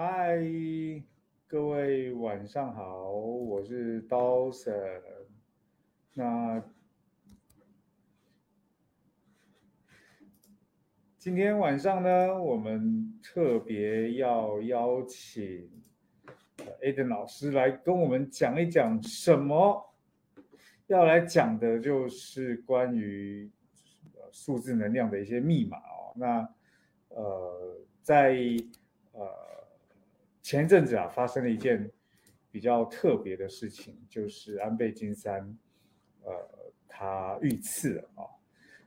嗨，各位晚上好，我是刀神。那今天晚上呢，我们特别要邀请 Aden 老师来跟我们讲一讲什么？要来讲的就是关于数字能量的一些密码哦。那呃，在呃。前一阵子啊，发生了一件比较特别的事情，就是安倍晋三，呃，他遇刺了啊。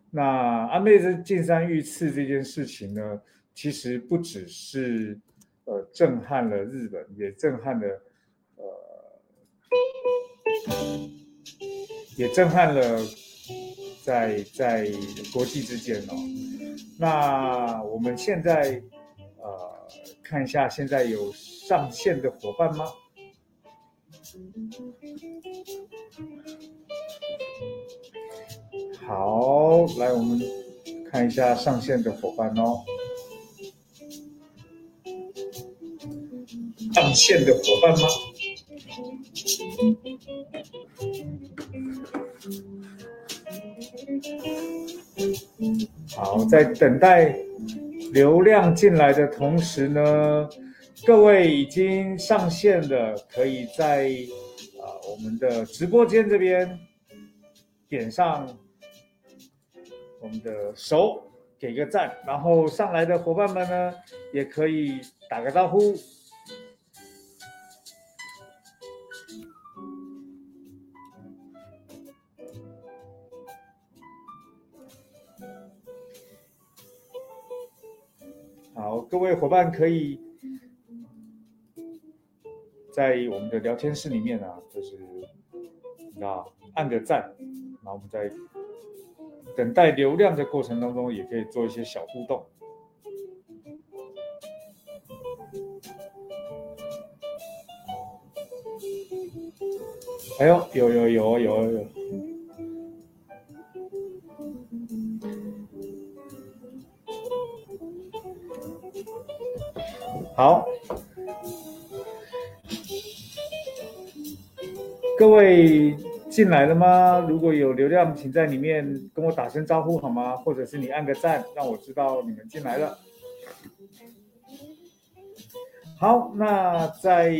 那安倍晋三遇刺这件事情呢，其实不只是呃震撼了日本，也震撼了呃，也震撼了在在国际之间哦。那我们现在。看一下，现在有上线的伙伴吗？好，来我们看一下上线的伙伴哦。上线的伙伴吗？好，在等待。流量进来的同时呢，各位已经上线的，可以在啊我们的直播间这边点上我们的手，给个赞，然后上来的伙伴们呢，也可以打个招呼。好，各位伙伴可以在我们的聊天室里面啊，就是啊按个赞，然后我们在等待流量的过程当中，也可以做一些小互动。哎呦，有有有有有。好，各位进来了吗？如果有流量，请在里面跟我打声招呼好吗？或者是你按个赞，让我知道你们进来了。好，那在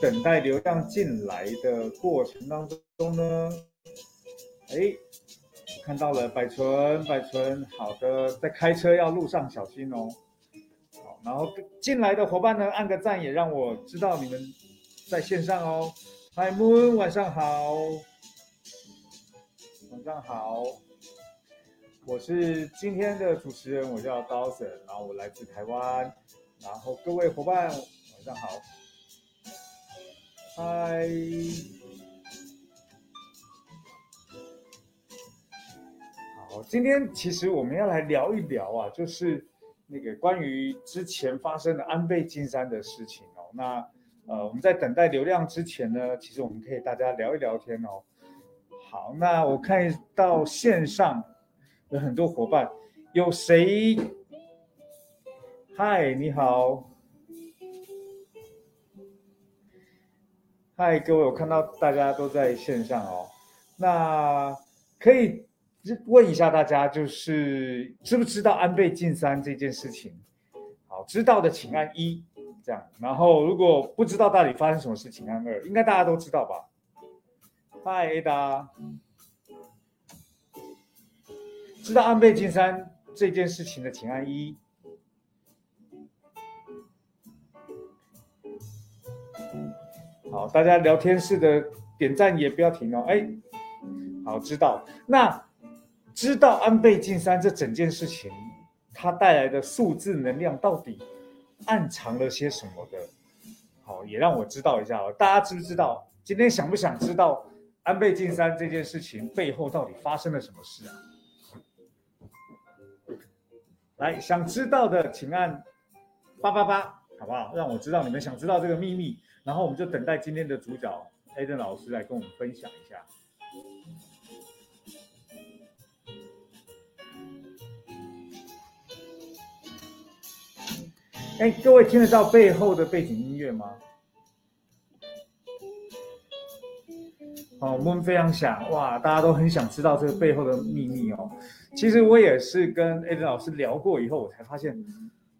等待流量进来的过程当中呢，哎，看到了百纯，百纯，好的，在开车要路上小心哦。然后进来的伙伴呢，按个赞，也让我知道你们在线上哦。Hi Moon，晚上好，晚上好，我是今天的主持人，我叫 Dawson，然后我来自台湾，然后各位伙伴晚上好嗨，好，今天其实我们要来聊一聊啊，就是。那个关于之前发生的安倍晋三的事情哦，那呃我们在等待流量之前呢，其实我们可以大家聊一聊天哦。好，那我看到线上有很多伙伴，有谁？嗨，你好。嗨，各位，我看到大家都在线上哦，那可以。问一下大家，就是知不知道安倍晋三这件事情？好，知道的请按一，这样。然后如果不知道到底发生什么事情，按二。应该大家都知道吧？Hi Ada，知道安倍晋三这件事情的请按一。好，大家聊天室的点赞也不要停哦。哎，好，知道那。知道安倍晋三这整件事情，它带来的数字能量到底暗藏了些什么的？好，也让我知道一下哦。大家知不知道？今天想不想知道安倍晋三这件事情背后到底发生了什么事啊？来，想知道的请按八八八，好不好？让我知道你们想知道这个秘密，然后我们就等待今天的主角 A 登老师来跟我们分享一下。哎，各位听得到背后的背景音乐吗？哦，我们非常想哇，大家都很想知道这个背后的秘密哦。其实我也是跟艾伦老师聊过以后，我才发现，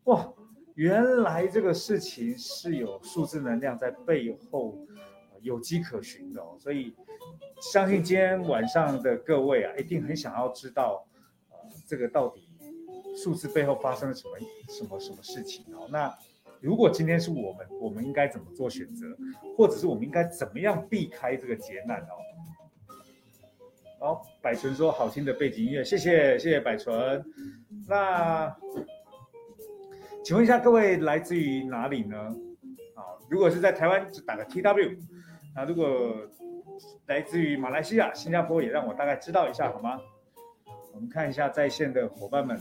哇，原来这个事情是有数字能量在背后有迹可循的哦。所以相信今天晚上的各位啊，一定很想要知道，呃，这个到底数字背后发生了什么什么什么事情哦。那。如果今天是我们，我们应该怎么做选择，或者是我们应该怎么样避开这个劫难哦？好，百纯说好听的背景音乐，谢谢谢谢百纯。那请问一下各位来自于哪里呢？啊，如果是在台湾就打个 T W，那如果来自于马来西亚、新加坡也让我大概知道一下好吗？我们看一下在线的伙伴们。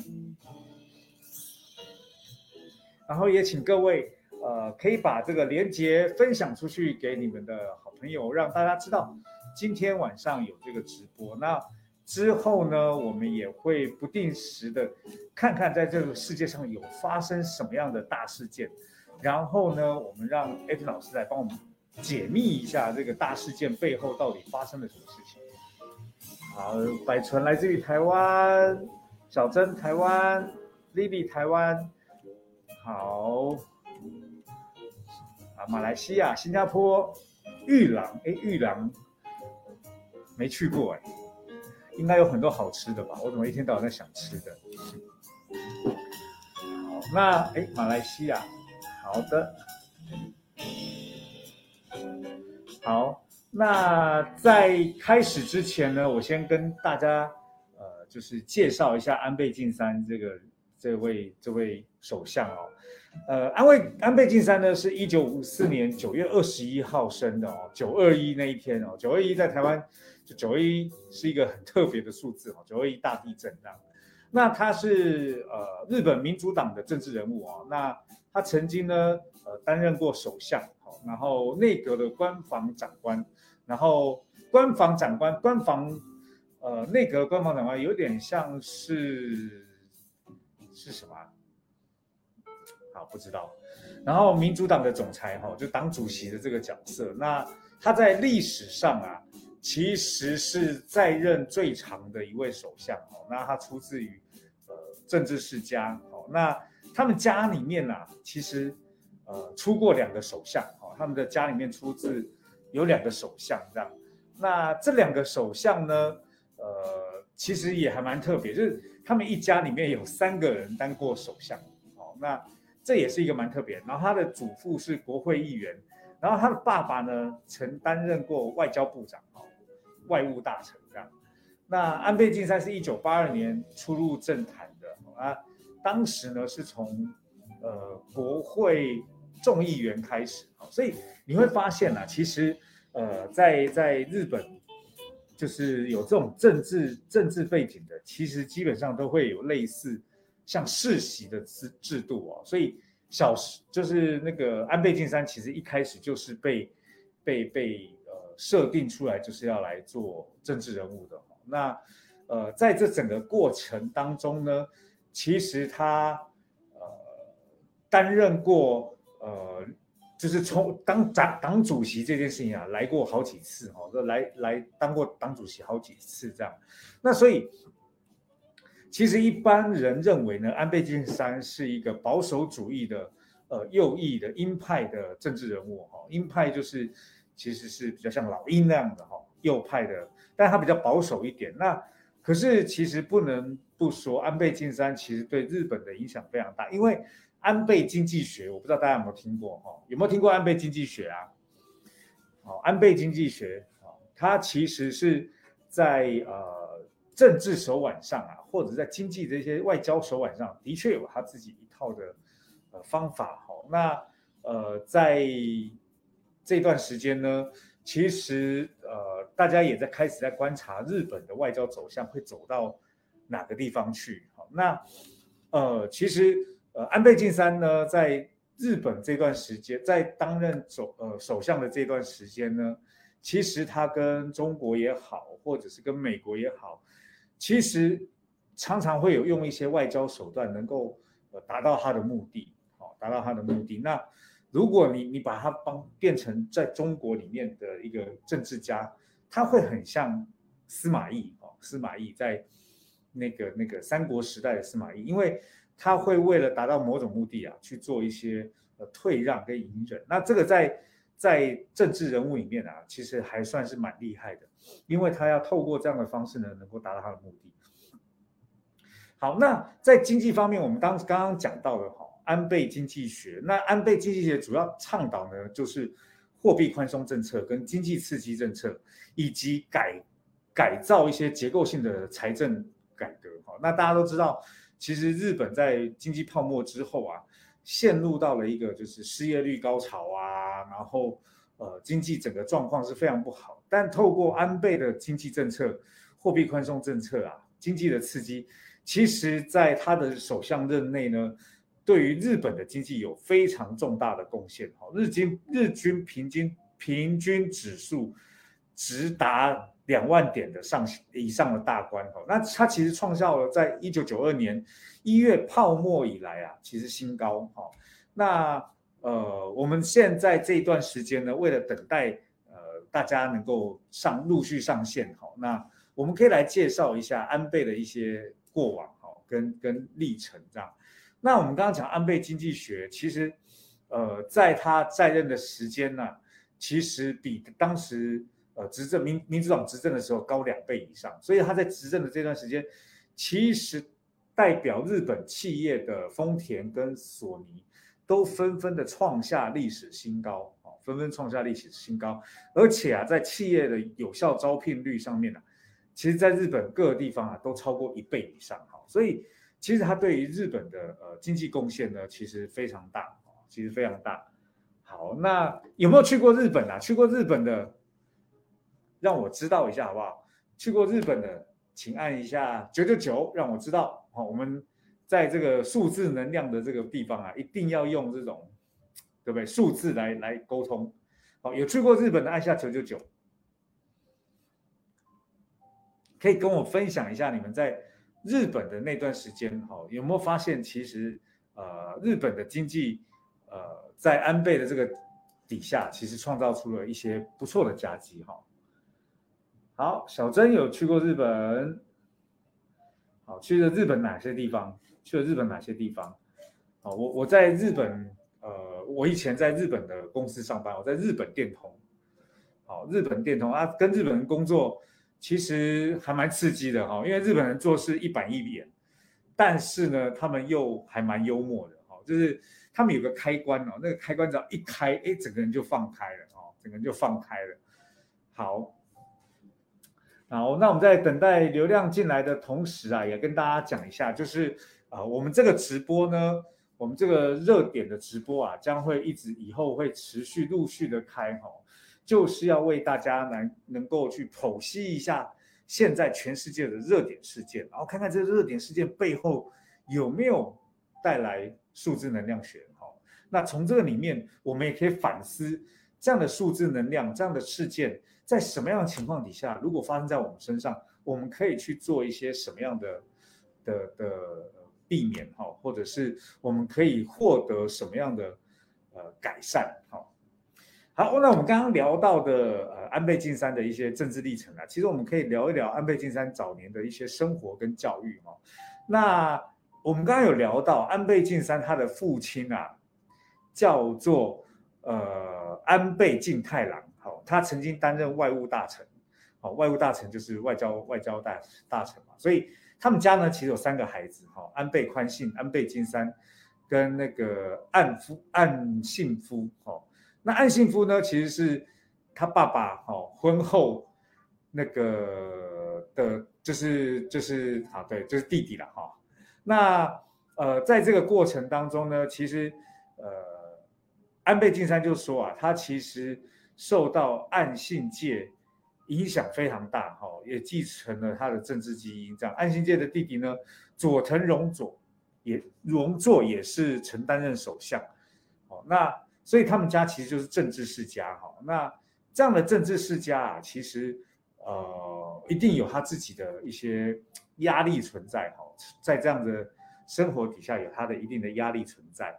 然后也请各位，呃，可以把这个链接分享出去给你们的好朋友，让大家知道今天晚上有这个直播。那之后呢，我们也会不定时的看看在这个世界上有发生什么样的大事件，然后呢，我们让艾特老师来帮我们解密一下这个大事件背后到底发生了什么事情。好，百纯来自于台湾，小珍台湾，Lily 台湾。好，啊，马来西亚、新加坡、玉郎，哎，玉郎没去过哎，应该有很多好吃的吧？我怎么一天到晚在想吃的？好，那哎，马来西亚，好的，好，那在开始之前呢，我先跟大家呃，就是介绍一下安倍晋三这个。这位这位首相哦，呃，安倍安倍晋三呢，是一九五四年九月二十一号生的哦，九二一那一天哦，九二一在台湾，就九二一是一个很特别的数字哦，九二一大地震这样。那他是呃日本民主党的政治人物啊，那他曾经呢呃担任过首相，好，然后内阁的官房长官，然后官房长官官房呃内阁官房长官有点像是。是什么啊？好，不知道。然后民主党的总裁哈，就党主席的这个角色，那他在历史上啊，其实是在任最长的一位首相哦。那他出自于呃政治世家哦。那他们家里面呢，其实呃出过两个首相哦。他们的家里面出自有两个首相这样。那这两个首相呢，呃，其实也还蛮特别，就是。他们一家里面有三个人当过首相，哦，那这也是一个蛮特别。然后他的祖父是国会议员，然后他的爸爸呢曾担任过外交部长，哦，外务大臣这样。那安倍晋三是一九八二年初入政坛的，啊，当时呢是从呃国会众议员开始，所以你会发现呢，其实呃在在日本。就是有这种政治政治背景的，其实基本上都会有类似像世袭的制制度哦。所以小就是那个安倍晋三，其实一开始就是被被被呃设定出来，就是要来做政治人物的。那呃在这整个过程当中呢，其实他呃担任过呃。就是从当党党主席这件事情啊，来过好几次哦，来来当过党主席好几次这样，那所以其实一般人认为呢，安倍晋三是一个保守主义的呃右翼的鹰派的政治人物哈，鹰派就是其实是比较像老鹰那样的哈，右派的，但他比较保守一点。那可是其实不能不说，安倍晋三其实对日本的影响非常大，因为。安倍经济学，我不知道大家有没有听过哈？有没有听过安倍经济学啊？好，安倍经济学啊，它其实是在呃政治手腕上啊，或者在经济这些外交手腕上，的确有他自己一套的呃方法。好，那呃在这段时间呢，其实呃大家也在开始在观察日本的外交走向会走到哪个地方去。好，那呃其实。呃，安倍晋三呢，在日本这段时间，在担任首呃首相的这段时间呢，其实他跟中国也好，或者是跟美国也好，其实常常会有用一些外交手段，能够呃达到他的目的。哦，达到他的目的。那如果你你把他帮变成在中国里面的一个政治家，他会很像司马懿哦，司马懿在那个那个三国时代的司马懿，因为他会为了达到某种目的啊，去做一些呃退让跟隐忍。那这个在在政治人物里面啊，其实还算是蛮厉害的，因为他要透过这样的方式呢，能够达到他的目的。好，那在经济方面，我们当刚刚讲到的哈，安倍经济学。那安倍经济学主要倡导呢，就是货币宽松政策跟经济刺激政策，以及改改造一些结构性的财政改革。哈，那大家都知道，其实日本在经济泡沫之后啊，陷入到了一个就是失业率高潮啊，然后呃经济整个状况是非常不好。但透过安倍的经济政策、货币宽松政策啊，经济的刺激。其实，在他的首相任内呢，对于日本的经济有非常重大的贡献。哈，日经日均平均平均指数直达两万点的上以上的大关。口，那它其实创下了在一九九二年一月泡沫以来啊，其实新高。哈，那呃，我们现在这一段时间呢，为了等待呃大家能够上陆续上线。哈，那我们可以来介绍一下安倍的一些。过往哈跟跟历程这样，那我们刚刚讲安倍经济学，其实呃在他在任的时间呢，其实比当时呃执政民民主党执政的时候高两倍以上，所以他在执政的这段时间，其实代表日本企业的丰田跟索尼都纷纷的创下历史新高啊，纷纷创下历史新高，而且啊在企业的有效招聘率上面呢。其实，在日本各个地方啊，都超过一倍以上哈，所以其实他对于日本的呃经济贡献呢，其实非常大其实非常大。好，那有没有去过日本啊？去过日本的，让我知道一下好不好？去过日本的，请按一下九九九，让我知道。好，我们在这个数字能量的这个地方啊，一定要用这种，对不对？数字来来沟通。好，有去过日本的，按下九九九。可以跟我分享一下你们在日本的那段时间，哈，有没有发现其实，呃，日本的经济，呃，在安倍的这个底下，其实创造出了一些不错的佳绩，哈。好，小珍有去过日本，好，去了日本哪些地方？去了日本哪些地方？好，我我在日本，呃，我以前在日本的公司上班，我在日本电通，好，日本电通啊，跟日本人工作。其实还蛮刺激的哈，因为日本人做事一板一眼，但是呢，他们又还蛮幽默的哈，就是他们有个开关哦，那个开关只要一开，哎，整个人就放开了哦，整个人就放开了。好，好，那我们在等待流量进来的同时啊，也跟大家讲一下，就是啊，我们这个直播呢，我们这个热点的直播啊，将会一直以后会持续陆续的开哈。就是要为大家来能够去剖析一下现在全世界的热点事件，然后看看这个热点事件背后有没有带来数字能量学。哈，那从这个里面，我们也可以反思这样的数字能量、这样的事件，在什么样的情况底下，如果发生在我们身上，我们可以去做一些什么样的的的避免，哈，或者是我们可以获得什么样的呃改善，哈。好，那我们刚刚聊到的呃安倍晋三的一些政治历程啊，其实我们可以聊一聊安倍晋三早年的一些生活跟教育哈。那我们刚刚有聊到安倍晋三他的父亲啊，叫做呃安倍晋太郎，好，他曾经担任外务大臣，好，外务大臣就是外交外交大大臣嘛，所以他们家呢其实有三个孩子哈，安倍宽信、安倍晋三跟那个岸夫岸信夫，哈。那岸信夫呢？其实是他爸爸哈婚后那个的，就是就是好对，就是弟弟了哈。那呃，在这个过程当中呢，其实呃，安倍晋三就说啊，他其实受到岸信介影响非常大哈，也继承了他的政治基因。这样，岸信介的弟弟呢，佐藤荣佐也荣作也是曾担任首相。哦，那。所以他们家其实就是政治世家哈，那这样的政治世家啊，其实呃一定有他自己的一些压力存在哈，在这样的生活底下有他的一定的压力存在。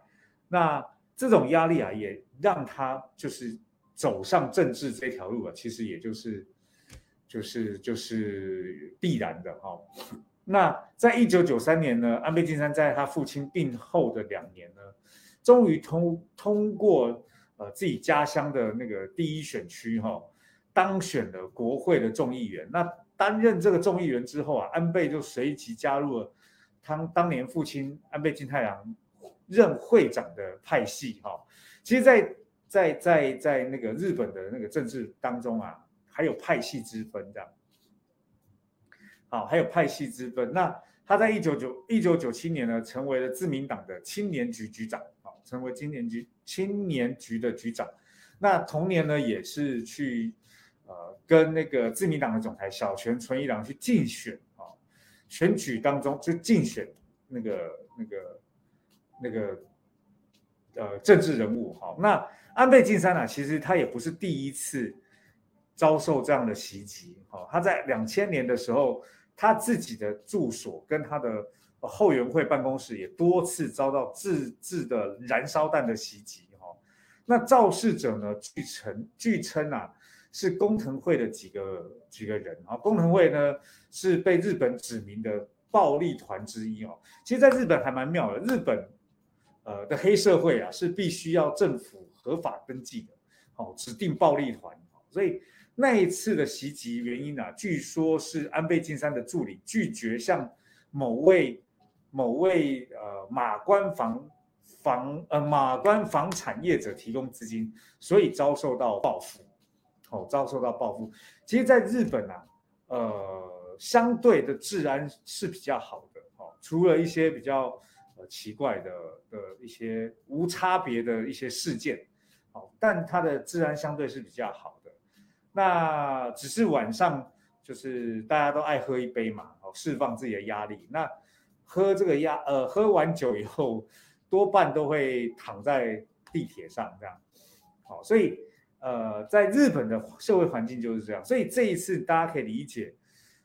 那这种压力啊，也让他就是走上政治这条路啊，其实也就是就是就是必然的哈。那在一九九三年呢，安倍晋三在他父亲病后的两年呢，终于通通过呃自己家乡的那个第一选区哈，当选了国会的众议员。那担任这个众议员之后啊，安倍就随即加入了他当年父亲安倍晋太郎任会长的派系哈。其实，在在在在那个日本的那个政治当中啊，还有派系之分这样。好，还有派系之分。那他在一九九一九九七年呢，成为了自民党的青年局局长，好，成为青年局青年局的局长。那同年呢，也是去呃跟那个自民党的总裁小泉纯一郎去竞选啊，选举当中就竞选那个那个那个呃政治人物。好，那安倍晋三啊，其实他也不是第一次遭受这样的袭击。哦，他在两千年的时候。他自己的住所跟他的后援会办公室也多次遭到自制的燃烧弹的袭击，哈。那肇事者呢？据称，据称啊，是工藤会的几个几个人啊。工藤会呢是被日本指名的暴力团之一哦。其实，在日本还蛮妙的，日本呃的黑社会啊是必须要政府合法登记的，哦，指定暴力团，所以。那一次的袭击原因呢？据说是安倍晋三的助理拒绝向某位某位呃马关房房呃马关房产业者提供资金，所以遭受到报复。哦，遭受到报复。其实，在日本啊，呃，相对的治安是比较好的。哦，除了一些比较呃奇怪的的一些无差别的一些事件，哦，但它的治安相对是比较好的。那只是晚上，就是大家都爱喝一杯嘛，哦，释放自己的压力。那喝这个压，呃，喝完酒以后，多半都会躺在地铁上这样，好，所以呃，在日本的社会环境就是这样。所以这一次大家可以理解，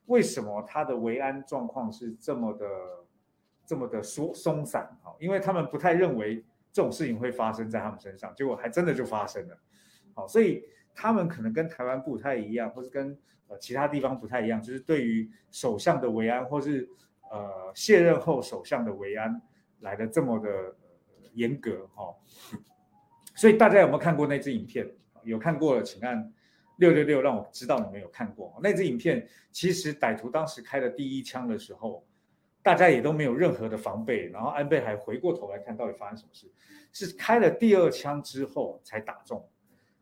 为什么他的维安状况是这么的、这么的松松散，好，因为他们不太认为这种事情会发生在他们身上，结果还真的就发生了，好，所以。他们可能跟台湾不太一样，或是跟呃其他地方不太一样，就是对于首相的维安，或是呃卸任后首相的维安来的这么的严格哈。所以大家有没有看过那支影片？有看过的请按六六六，让我知道你们有看过那支影片。其实歹徒当时开的第一枪的时候，大家也都没有任何的防备，然后安倍还回过头来看到底发生什么事，是开了第二枪之后才打中。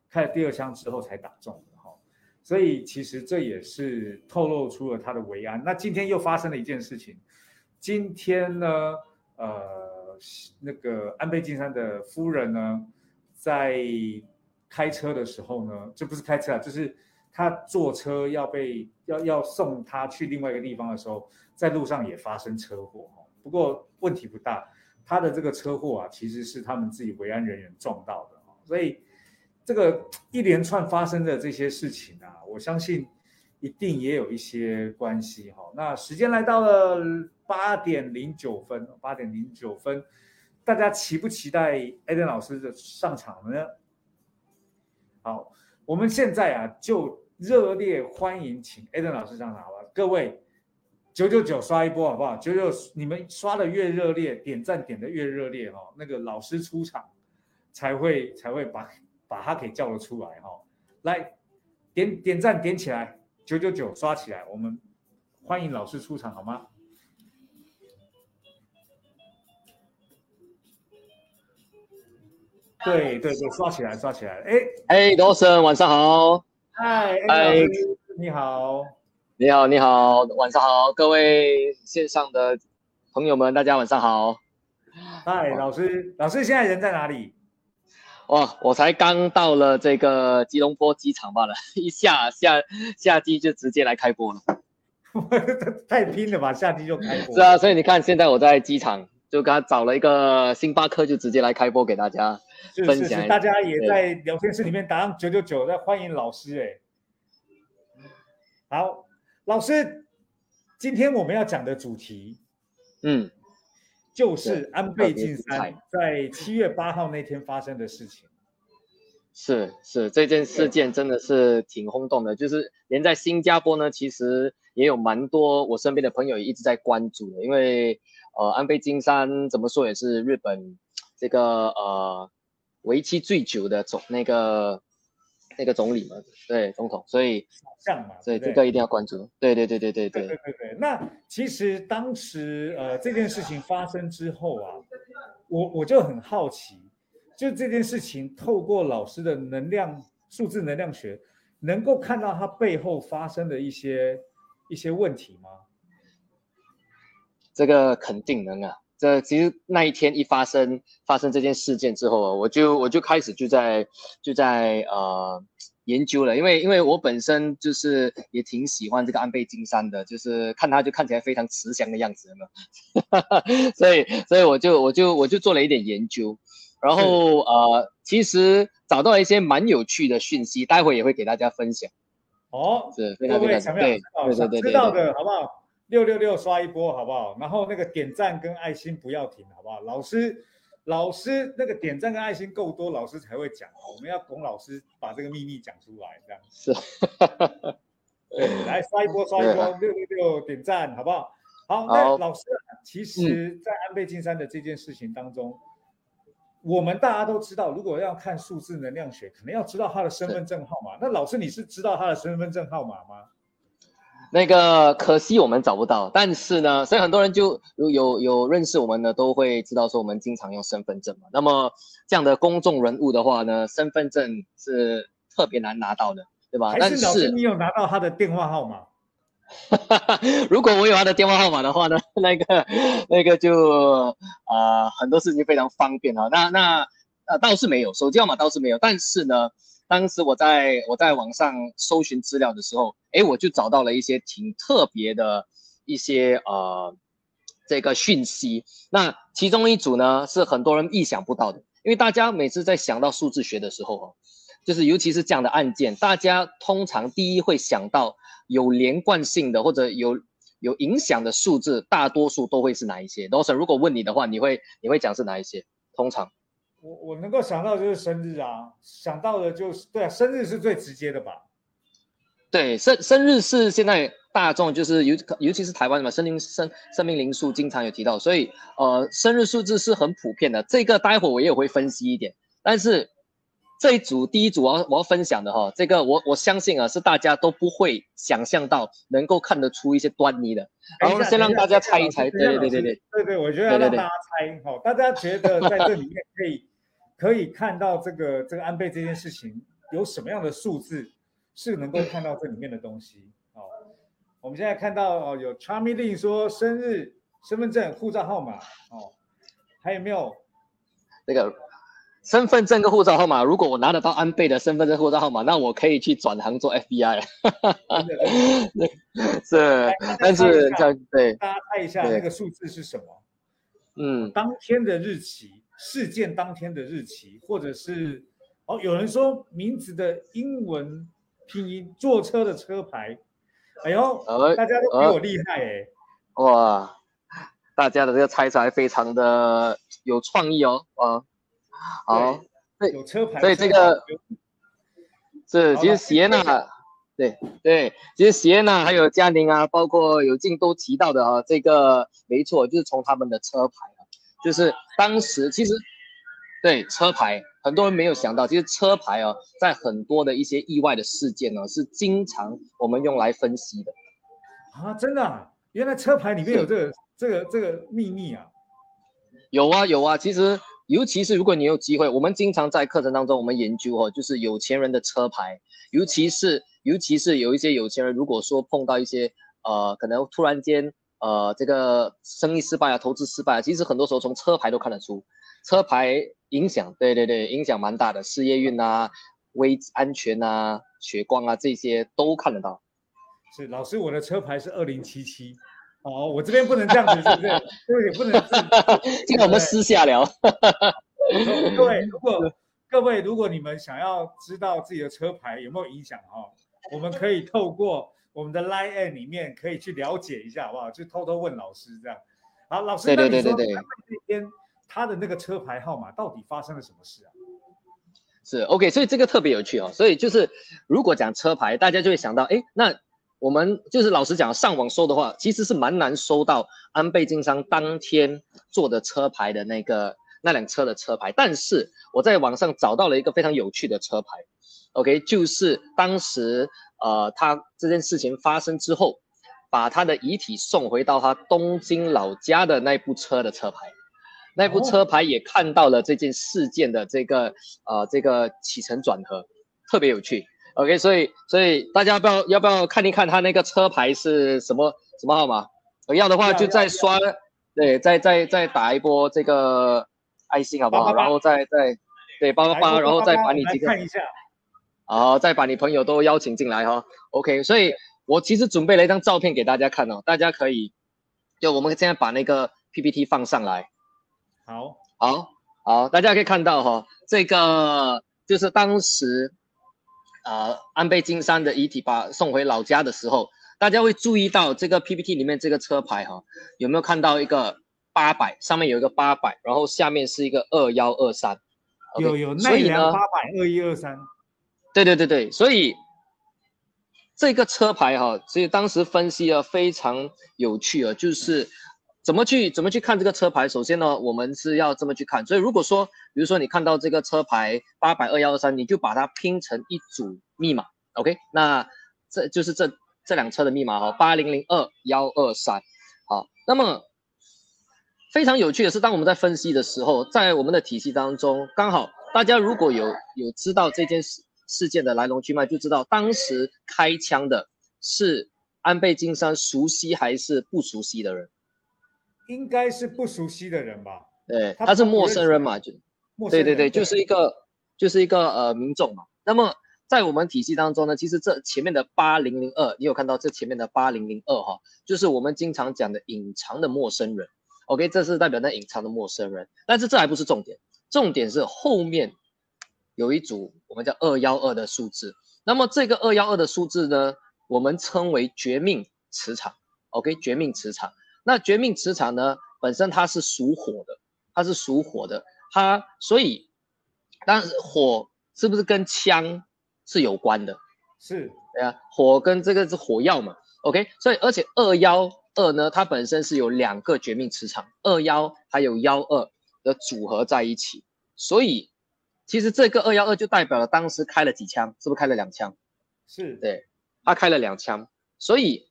开了第二枪之后才打中的哈，所以其实这也是透露出了他的为安。那今天又发生了一件事情，今天呢，呃，那个安倍晋三的夫人呢，在开车的时候呢，这不是开车啊，就是他坐车要被要要送他去另外一个地方的时候，在路上也发生车祸哈。不过问题不大，他的这个车祸啊，其实是他们自己维安人员撞到的哈，所以。这个一连串发生的这些事情啊，我相信一定也有一些关系哈。那时间来到了八点零九分，八点零九分，大家期不期待艾登老师的上场呢？好，我们现在啊就热烈欢迎请 Adam 老师上场好吧。各位九九九刷一波好不好？九九你们刷的越热烈，点赞点的越热烈哈，那个老师出场才会才会把。把他给叫了出来哈，来点点赞点起来，九九九刷起来，我们欢迎老师出场好吗？对对对，刷起来刷起来，哎哎，罗森晚上好，嗨嗨，你好，你好你好，晚上好，各位线上的朋友们，大家晚上好，嗨，老师老师现在人在哪里？哇！我才刚到了这个吉隆坡机场罢了，一下下下机就直接来开播了，太拼了吧！下机就开播。是啊，所以你看，现在我在机场就刚找了一个星巴克，就直接来开播给大家分享。大家也在聊天室里面打上九九九，在欢迎老师哎。好，老师，今天我们要讲的主题，嗯，就是安倍晋三在七月八号那天发生的事情。是是，这件事件真的是挺轰动的，就是连在新加坡呢，其实也有蛮多我身边的朋友也一直在关注的，因为呃，安倍晋三怎么说也是日本这个呃为期最久的总那个那个总理嘛，对总统，所以像嘛，所以对这个一定要关注，对对对对对对对对，对对，那其实当时呃这件事情发生之后啊，我我就很好奇，就这件事情透过老师的能量数字能量学，能够看到它背后发生的一些一些问题吗？这个肯定能啊。这其实那一天一发生发生这件事件之后啊，我就我就开始就在就在呃研究了，因为因为我本身就是也挺喜欢这个安倍晋三的，就是看他就看起来非常慈祥的样子，有没有？所以所以我就我就我就做了一点研究，然后呃其实找到了一些蛮有趣的讯息，待会也会给大家分享，哦，是非各常非常对？对对对对。知道的好不好？六六六刷一波好不好？然后那个点赞跟爱心不要停好不好？老师，老师那个点赞跟爱心够多，老师才会讲。我们要拱老师把这个秘密讲出来，这样。是，对，来刷一波，刷一波，六六六点赞，好不好？好，那老师啊，其实，在安倍晋三的这件事情当中，我们大家都知道，如果要看数字能量学，可能要知道他的身份证号码。那老师，你是知道他的身份证号码吗？那个可惜我们找不到，但是呢，所以很多人就有有有认识我们的都会知道说我们经常用身份证嘛。那么这样的公众人物的话呢，身份证是特别难拿到的，对吧？但是你有拿到他的电话号码？如果我有他的电话号码的话呢，那个那个就啊、呃很多事情非常方便啊。那那呃倒是没有，手机号码倒是没有，但是呢，当时我在我在网上搜寻资料的时候，诶，我就找到了一些挺特别的一些呃这个讯息。那其中一组呢是很多人意想不到的，因为大家每次在想到数字学的时候哦，就是尤其是这样的案件，大家通常第一会想到有连贯性的或者有有影响的数字，大多数都会是哪一些罗 s o n 如果问你的话，你会你会讲是哪一些？通常我我能够想到就是生日啊，想到的就是对啊，生日是最直接的吧？对生生日是现在大众就是尤尤其是台湾嘛，生灵生生命灵数经常有提到，所以呃生日数字是很普遍的。这个待会我也会分析一点，但是这一组第一组我要我要分享的哈，这个我我相信啊是大家都不会想象到能够看得出一些端倪的。然后先让大家猜一猜，对对对对对。对对，我觉得让大家猜哈，大家觉得在这里面可以可以看到这个这个安倍这件事情有什么样的数字是能够看到这里面的东西哦。我们现在看到哦，有 Charmy Lin 说生日、身份证、护照号码哦，还有没有？这个身份证跟护照号码，如果我拿得到安倍的身份证、护照号码，那我可以去转行做 FBI。是，但是这样对，大家猜一下那个数字是什么？嗯，当天的日期，事件当天的日期，或者是哦，有人说名字的英文拼音，坐车的车牌。哎呦，大家都比我厉害哎！哇，大家的这个猜出来非常的有创意哦，啊，好，对。有车牌，所以这个是，其实喜安娜，对对，其实喜安娜还有嘉宁啊，包括有静都提到的啊，这个没错，就是从他们的车牌啊，就是当时其实对车牌，很多人没有想到，其实车牌啊，在很多的一些意外的事件呢，是经常我们用来分析的。啊，真的啊，原来车牌里面有这个这个这个秘密啊！有啊有啊，其实尤其是如果你有机会，我们经常在课程当中我们研究哦，就是有钱人的车牌，尤其是尤其是有一些有钱人，如果说碰到一些呃可能突然间呃这个生意失败啊，投资失败啊，其实很多时候从车牌都看得出，车牌影响，对对对，影响蛮大的，事业运啊、危安全啊、血光啊这些都看得到。是老师，我的车牌是二零七七。哦，我这边不能这样子，是不是？对不能自这个我们私下聊。各位，如果各位如果你们想要知道自己的车牌有没有影响哈、我们可以透过我们的 Line 里面可以去了解一下，好不好？就偷偷问老师这样。好，老师，对你说对对对那天他的那个车牌号码到底发生了什么事啊？是 OK，所以这个特别有趣哦。所以就是如果讲车牌，大家就会想到，哎，那我们就是老实讲，上网搜的话，其实是蛮难搜到安倍晋三当天坐的车牌的那个那辆车的车牌。但是我在网上找到了一个非常有趣的车牌，OK，就是当时呃他这件事情发生之后，把他的遗体送回到他东京老家的那部车的车牌。那部车牌也看到了这件事件的这个呃这个起承转合，特别有趣。OK，所以所以大家要不要要不要看一看他那个车牌是什么什么号码？要的话就再刷，对，再再再打一波这个爱心好不好？然后再再对八八八，然后再把你几个看一下，好，再把你朋友都邀请进来哈。OK，所以我其实准备了一张照片给大家看哦，大家可以就我们现在把那个 PPT 放上来。好，好，好，大家可以看到哈，这个就是当时，呃，安倍晋三的遗体把送回老家的时候，大家会注意到这个 PPT 里面这个车牌哈，有没有看到一个八百，上面有一个八百，然后下面是一个二幺二三，有有所以呢奈良八百二一二三，对对对对，所以这个车牌哈，所以当时分析了非常有趣啊，就是怎么去怎么去看这个车牌。首先呢，我们是要这么去看。所以如果说，比如说你看到这个车牌八百二幺二三，你就把它拼成一组密码，OK？那这就是这这辆车的密码哈，八零零二幺二三。好，那么非常有趣的是，当我们在分析的时候，在我们的体系当中，刚好大家如果有有知道这件事事件的来龙去脉，就知道当时开枪的是安倍晋三熟悉还是不熟悉的人？应该是不熟悉的人吧？对，他他是陌生人嘛，就对对对，就是一个就是一个呃民众嘛。那么在我们体系当中呢，其实这前面的八零零二，你有看到这前面的八零零二哈，就是我们经常讲的隐藏的陌生人。OK，这是代表那隐藏的陌生人，但是这还不是重点，重点是后面有一组我们叫二幺二的数字。那么这个二幺二的数字呢，我们称为绝命磁场。OK，绝命磁场。那绝命磁场呢，本身它是属火的，它是属火的，它所以，当然火是不是跟枪是有关的？是对啊，火跟这个是火药嘛，OK，所以而且二幺二呢，它本身是有两个绝命磁场，二幺还有幺二的组合在一起，所以其实这个二幺二就代表了当时开了几枪，是不是开了两枪？是，对，他开了两枪，所以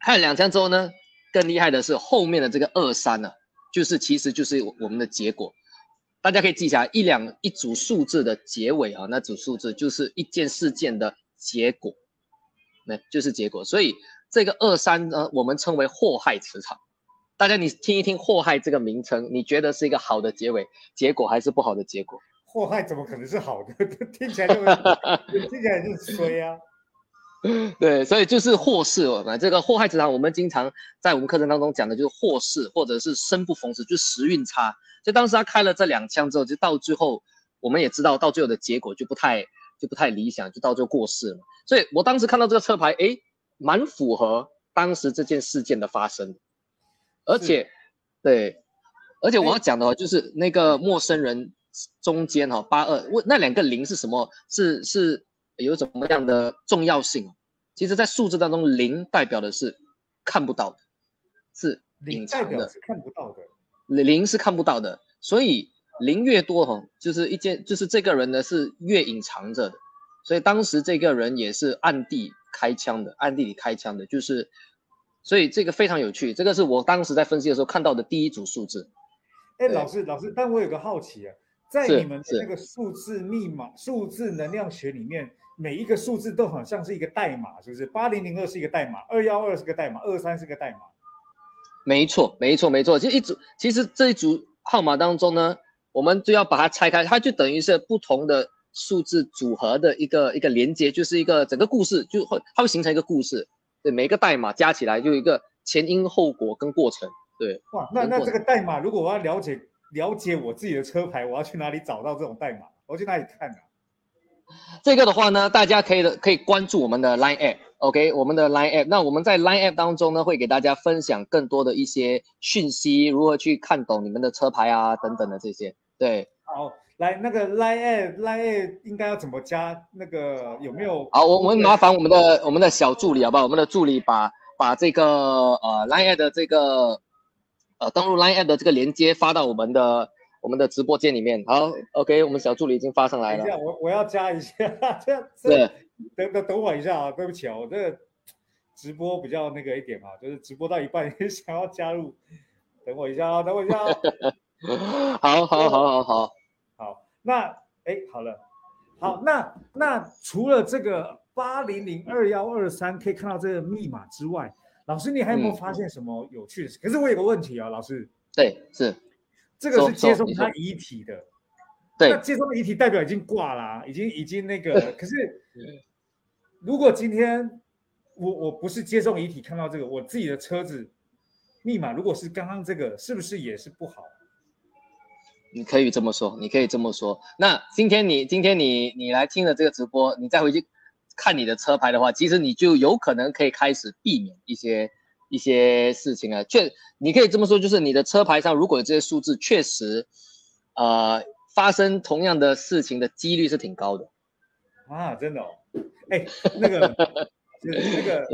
开了两枪之后呢，更厉害的是后面的这个二三呢，就是其实就是我们的结果。大家可以记下来，一两一组数字的结尾啊，那组数字就是一件事件的结果，那就是结果。所以这个二三呢，我们称为祸害磁场。大家你听一听“祸害”这个名称，你觉得是一个好的结尾结果，还是不好的结果？祸害怎么可能是好的？听起来就听起来就是衰啊！对，所以就是祸事嘛。这个祸害磁场，我们经常在我们课程当中讲的就是祸事，或者是生不逢时，就是时运差。就当时他开了这两枪之后，就到最后，我们也知道到最后的结果就不太就不太理想，就到最后过世了。所以我当时看到这个车牌，诶，蛮符合当时这件事件的发生，而且对，而且我要讲的哦，就是那个陌生人中间哈、八二，问那两个零是什么？是是有什么样的重要性？其实，在数字当中，零代表的是看不到的，是零隐藏的，是看不到的，零是看不到的，所以零越多哈，就是一件，就是这个人呢是越隐藏着的，所以当时这个人也是暗地开枪的，暗地里开枪的，就是，所以这个非常有趣，这个是我当时在分析的时候看到的第一组数字。哎，老师，老师，但我有个好奇啊，在你们的是那个数字密码、数字能量学里面，每一个数字都好像是一个代码，是不是？八零零二是一个代码，二幺二是个代码，二三是个代码。没错，没错，没错。就一组，其实这一组号码当中呢，我们就要把它拆开，它就等于是不同的数字组合的一个一个连接，就是一个整个故事，就会它会形成一个故事。对，每一个代码加起来就有一个前因后果跟过程。对，哇，那那这个代码，如果我要了解了解我自己的车牌，我要去哪里找到这种代码？我要去哪里看啊？这个的话呢，大家可以的可以关注我们的 Line App。OK，我们的 Line App，那我们在 Line App 当中呢，会给大家分享更多的一些讯息，如何去看懂你们的车牌啊等等的这些。对，好，来那个 Line App，Line App 应该要怎么加？那个有没有？好，我我们麻烦我们的我们的小助理好不好？我们的助理把把这个呃 Line App 的这个呃登录 Line App 的这个连接发到我们的我们的直播间里面。好，OK，我们小助理已经发上来了。等一下，我我要加一下，这 样子。等等等我一下啊，对不起啊，我这个直播比较那个一点啊，就是直播到一半 也想要加入，等我一下啊，等我一下啊。好好好好好好，那哎好了，好那那除了这个八零零二幺二三可以看到这个密码之外，老师你还有没有发现什么有趣的事？可是我有个问题啊，老师。对，是这个是接送他遗体的。对，那接送遗体代表已经挂了，已经已经那个，可是如果今天我我不是接送遗体看到这个，我自己的车子密码如果是刚刚这个，是不是也是不好？你可以这么说，你可以这么说。那今天你今天你你来听了这个直播，你再回去看你的车牌的话，其实你就有可能可以开始避免一些一些事情啊。确，你可以这么说，就是你的车牌上如果有这些数字，确实，呃。发生同样的事情的几率是挺高的，啊，真的哦，哎，那个，那个，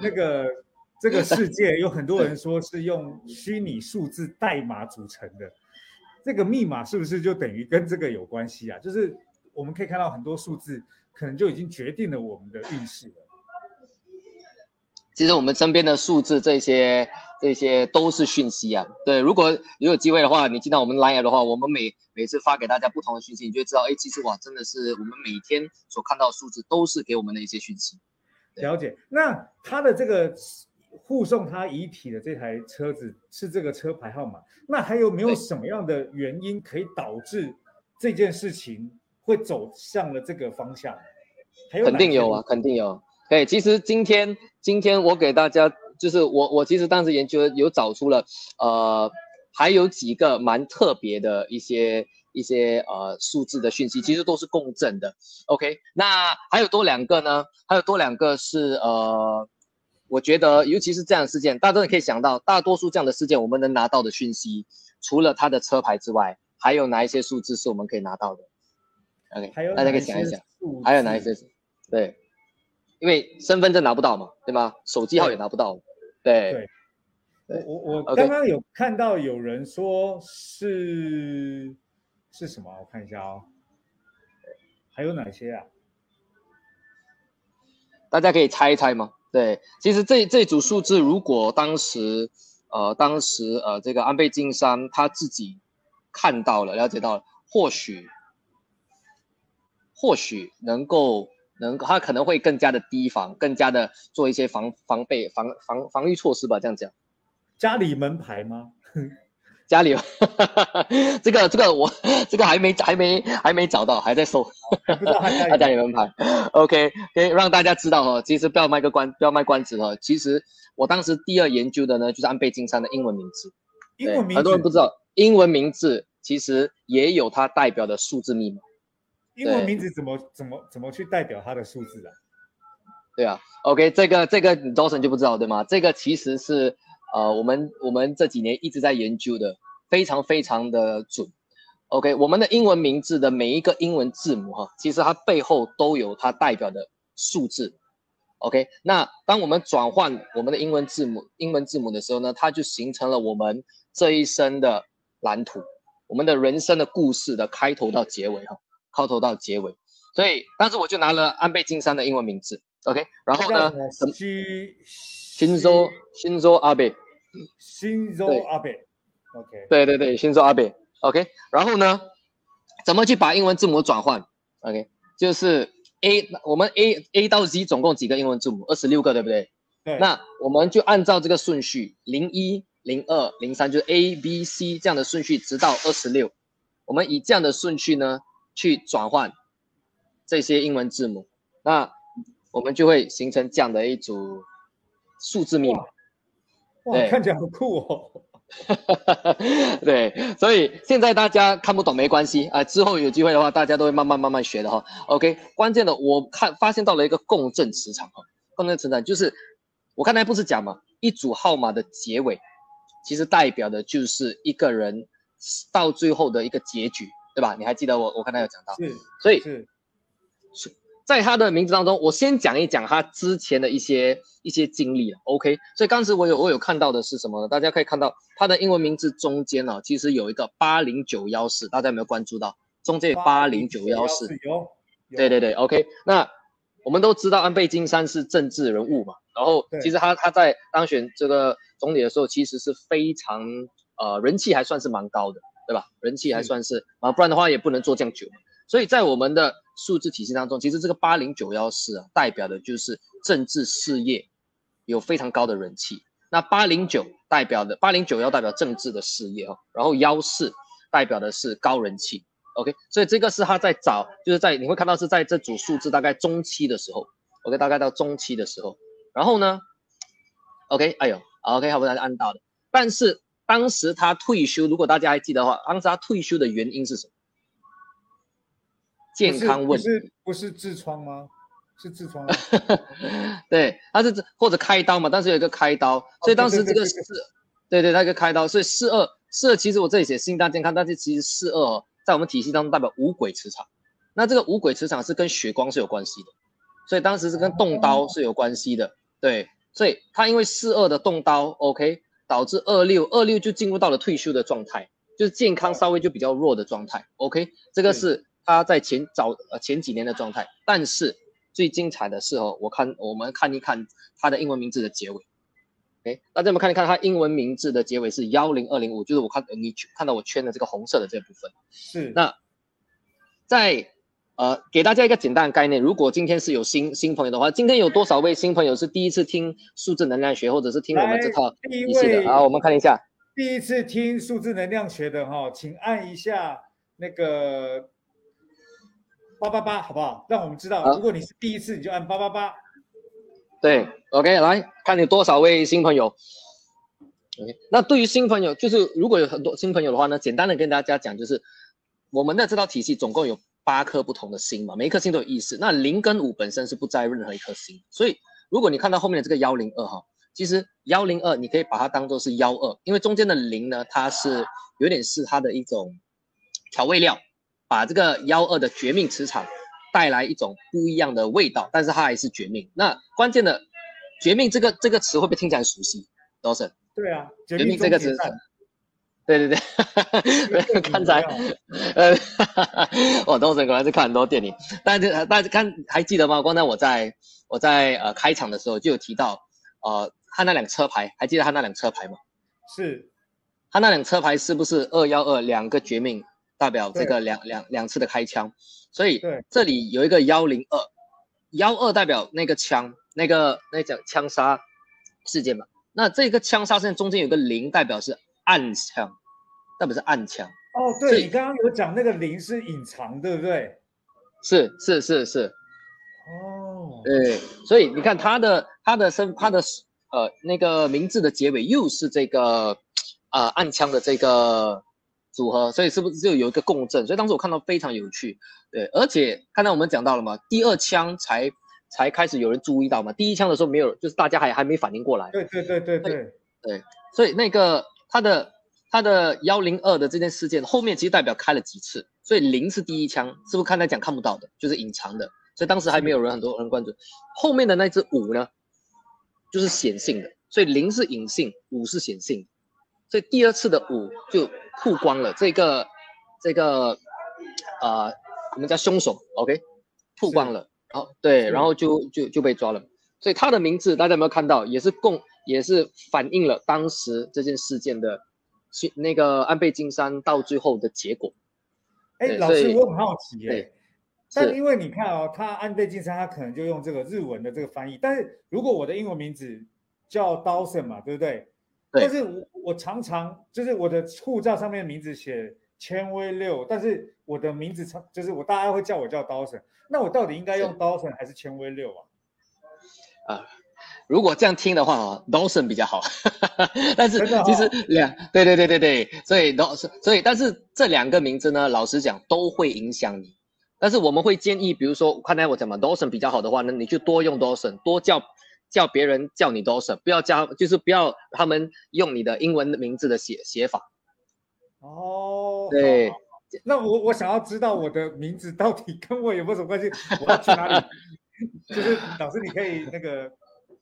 那个，这个世界有很多人说是用虚拟数字代码组成的，这个密码是不是就等于跟这个有关系啊？就是我们可以看到很多数字，可能就已经决定了我们的运势了。其实我们身边的数字这些。这些都是讯息啊，对，如果有机会的话，你进到我们 Line 的话，我们每每次发给大家不同的讯息，你就知道，哎，其实哇，真的是我们每天所看到的数字都是给我们的一些讯息。了解。那他的这个护送他遗体的这台车子是这个车牌号码，那还有没有什么样的原因可以导致这件事情会走向了这个方向？还有肯定有啊，肯定有。对，其实今天今天我给大家。就是我，我其实当时研究有找出了，呃，还有几个蛮特别的一些一些呃数字的讯息，其实都是共振的。OK，那还有多两个呢？还有多两个是呃，我觉得尤其是这样的事件，大家可以想到，大多数这样的事件，我们能拿到的讯息，除了它的车牌之外，还有哪一些数字是我们可以拿到的？OK，大家可以想一想，还有哪一些？对，因为身份证拿不到嘛，对吗？手机号也拿不到。对，我我我刚刚有看到有人说是是什么？我看一下哦，还有哪些啊？大家可以猜一猜吗？对，其实这这组数字，如果当时呃当时呃这个安倍晋三他自己看到了、了解到了，或许或许能够。能，他可能会更加的提防，更加的做一些防防备、防防防御措施吧，这样讲。家里门牌吗？家里，这个这个我这个还没还没还没找到，还在搜。他家里门牌。OK，可以让大家知道哦，其实不要卖个关，不要卖关子哦。其实我当时第二研究的呢，就是安倍晋三的英文名字。英文名字。很多人不知道，英文名字其实也有它代表的数字密码。英文名字怎么怎么怎么去代表它的数字啊？对啊，OK，这个这个你 Dawson 就不知道对吗？这个其实是呃我们我们这几年一直在研究的，非常非常的准。OK，我们的英文名字的每一个英文字母哈，其实它背后都有它代表的数字。OK，那当我们转换我们的英文字母英文字母的时候呢，它就形成了我们这一生的蓝图，我们的人生的故事的开头到结尾哈。开头到结尾，所以当时我就拿了安倍晋三的英文名字，OK，然后呢，新新州新州阿贝，新州阿贝，OK，对对对，新州阿贝，OK，然后呢，怎么去把英文字母转换？OK，就是 A，我们 A A 到 Z 总共几个英文字母？二十六个，对不对？对。那我们就按照这个顺序，零一、零二、零三，就是 A B C 这样的顺序，直到二十六。我们以这样的顺序呢？去转换这些英文字母，那我们就会形成这样的一组数字密码。哇，看起来很酷哦！对，所以现在大家看不懂没关系啊，之后有机会的话，大家都会慢慢慢慢学的哈。OK，关键的我看发现到了一个共振磁场哈，共振磁场就是我刚才不是讲嘛，一组号码的结尾，其实代表的就是一个人到最后的一个结局，对吧？你还记得我我刚才有讲到，是，所以是在他的名字当中，我先讲一讲他之前的一些一些经历了，OK？所以当时我有我有看到的是什么呢？大家可以看到他的英文名字中间呢、其实有一个八零九幺四，大家有没有关注到？中间有八零九幺四，有，对对对，OK。那我们都知道安倍晋三是政治人物嘛，然后其实他他在当选这个总理的时候，其实是非常呃人气还算是蛮高的，对吧？人气还算是啊，不然的话也不能做这样久。所以在我们的数字体系当中，其实这个八零九幺四啊，代表的就是政治事业有非常高的人气。那八零九代表的八零九幺代表政治的事业哦，然后幺四代表的是高人气。OK，所以这个是他在找，就是在你会看到是在这组数字大概中期的时候，OK，大概到中期的时候，然后呢，OK，哎呦，OK，好不容易按到的，但是当时他退休，如果大家还记得的话，当时他退休的原因是什么？健康问题，不是不是痔疮吗？是痔疮吗？对，他是或者开刀嘛，当时有一个开刀，所以当时这个对对四，对对，那个开刀，所以四二四二其实我这里写心脏健康，但是其实四二哦在我们体系当中代表五鬼磁场，那这个五鬼磁场是跟血光是有关系的，所以当时是跟动刀是有关系的，对，所以他因为四二的动刀，OK，导致二六二六就进入到了退休的状态，就是健康稍微就比较弱的状态，OK，这个是他在前早呃前几年的状态，但是最精彩的是哦，我看我们看一看他的英文名字的结尾。OK，大家们看一看它英文名字的结尾是幺零二零五，就是我看你看到我圈的这个红色的这部分。是。那在呃给大家一个简单的概念，如果今天是有新新朋友的话，今天有多少位新朋友是第一次听数字能量学，或者是听我们这套体系的？位好，我们看一下。第一次听数字能量学的哈，请按一下那个八八八，好不好？让我们知道，如果你是第一次，你就按八八八。对，OK，来看有多少位新朋友。OK，那对于新朋友，就是如果有很多新朋友的话呢，简单的跟大家讲，就是我们的这套体系总共有八颗不同的星嘛，每一颗星都有意思。那零跟五本身是不在任何一颗星，所以如果你看到后面的这个幺零二哈，其实幺零二你可以把它当做是幺二，因为中间的零呢，它是有点是它的一种调味料，把这个幺二的绝命磁场带来一种不一样的味道，但是它还是绝命。那关键的“绝命”这个这个词会不会听起来很熟悉？Dawson，对啊，绝绝命命这个词对对对，刚才呃，我 Dawson 果然是看很多电影，但是呃大家看还记得吗？刚才我在我在呃开场的时候就有提到，呃，他那辆车牌，还记得他那辆车牌吗？是他那辆车牌是不是二幺二两个绝命，代表这个两两两次的开枪？所以这里有一个幺零二，幺二代表那个枪，那个那讲枪杀事件嘛。那这个枪杀事件中间有个零，代表是暗枪，那不是暗枪。哦，对你刚刚有讲那个零是隐藏，对不对？是是是是，哦，对，所以你看他的他的身他的呃那个名字的结尾又是这个呃暗枪的这个组合，所以是不是就有一个共振？所以当时我看到非常有趣，对，而且刚才我们讲到了嘛，第二枪才才开始有人注意到嘛，第一枪的时候没有，就是大家还还没反应过来，对对对对对，对，所以那个他的他的幺零二的这件事件后面其实代表开了几次，所以零是第一枪，是不是刚才讲看不到的，就是隐藏的，所以当时还没有人很多人关注。后面的那只五呢，就是显性的，所以零是隐性，五是显性，所以第二次的五就曝光了这个这个呃我们叫凶手，OK，曝光了，然后对，然后就就就被抓了。所以他的名字大家有没有看到？也是共也是反映了当时这件事件的，是那个安倍晋三到最后的结果。哎，老师，我很好奇耶对，是但因为你看哦，他安倍晋三他可能就用这个日文的这个翻译，但是如果我的英文名字叫 Dawson 嘛，对不对？对但是我我常常就是我的护照上面名字写千威六，但是我的名字常就是我大家会叫我叫 Dawson，那我到底应该用 Dawson 还是千威六啊啊？如果这样听的话哦，Dawson 比较好，但是其实两对对对对对，所以 Dawson 所以但是这两个名字呢，老实讲都会影响你。但是我们会建议，比如说刚才我讲嘛，Dawson 比较好的话呢，你就多用 Dawson，多叫叫别人叫你 Dawson，不要叫，就是不要他们用你的英文名字的写写法。哦，对。那我我想要知道我的名字到底跟我有没有什么关系？我要去哪里？就是老师，你可以那个，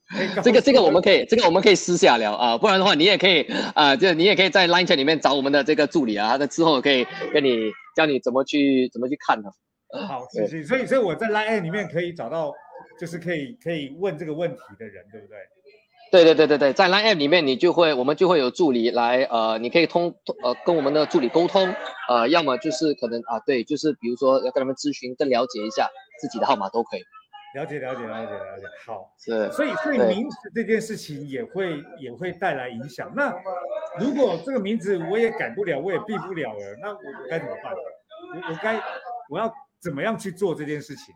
这个这个我们可以，这个我们可以私下聊啊，不然的话你也可以啊，就你也可以在 Line chat 里面找我们的这个助理啊，他之后可以跟你教你怎么去怎么去看呢？好，谢谢。所以所以我在 Line 里面可以找到，就是可以可以问这个问题的人，对不对？对对对对对，在 Line App 里面，你就会我们就会有助理来，呃，你可以通通呃跟我们的助理沟通，呃，要么就是可能啊，对，就是比如说要跟他们咨询，更了解一下自己的号码都可以。了解了解了解了解，好，是，所以对名字这件事情也会也会带来影响。那如果这个名字我也改不了，我也避不了了，那我该怎么办？我我该我要怎么样去做这件事情？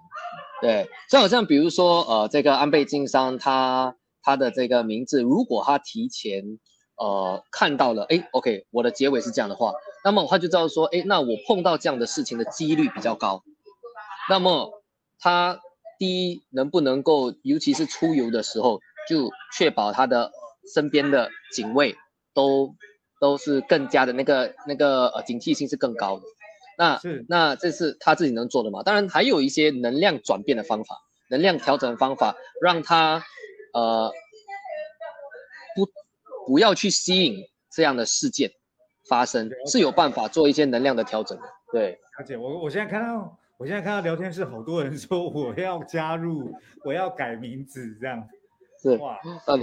对，就好像比如说呃，这个安倍晋三他。他的这个名字，如果他提前呃看到了，哎，OK，我的结尾是这样的话，那么他就知道说，哎，那我碰到这样的事情的几率比较高。那么他第一能不能够，尤其是出游的时候，就确保他的身边的警卫都都是更加的那个那个呃警惕性是更高的。那是那这是他自己能做的嘛？当然还有一些能量转变的方法，能量调整方法，让他。呃，不，不要去吸引这样的事件发生，是有办法做一些能量的调整的。对，而且我我现在看到，我现在看到聊天室好多人说我要加入，我要改名字这样。是哇，嗯，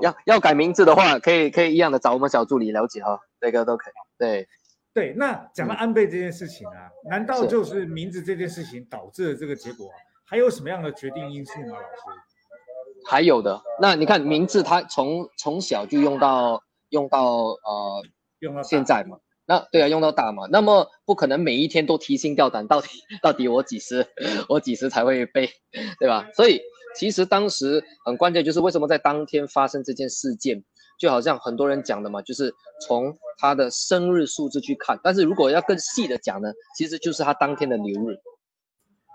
要要改名字的话，可以可以一样的找我们小助理了解哈，这个都可以。对对，那讲到安倍这件事情啊，难道就是名字这件事情导致了这个结果？还有什么样的决定因素吗，老师？还有的，那你看名字，他从从小就用到用到呃用到现在嘛，那对啊，用到大嘛，那么不可能每一天都提心吊胆，到底 到底我几时 我几时才会背，对吧？所以其实当时很关键就是为什么在当天发生这件事件，就好像很多人讲的嘛，就是从他的生日数字去看，但是如果要更细的讲呢，其实就是他当天的流日，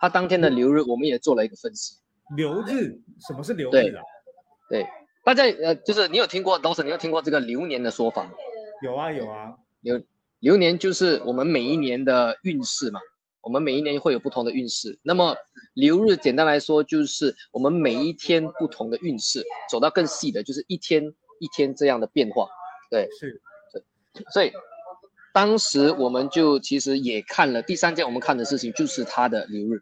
他当天的流日我们也做了一个分析。流日，什么是流日啊？对，大家呃，就是你有听过，都是你有听过这个流年的说法吗？有啊有啊，流流年就是我们每一年的运势嘛，我们每一年会有不同的运势。那么流日简单来说就是我们每一天不同的运势，走到更细的，就是一天一天这样的变化。对，是，对，所以当时我们就其实也看了第三件我们看的事情，就是它的流日。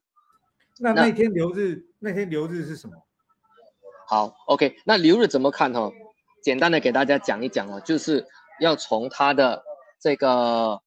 那那天流日，那天流日是什么？好，OK，那流日怎么看哈？简单的给大家讲一讲哦，就是要从他的这个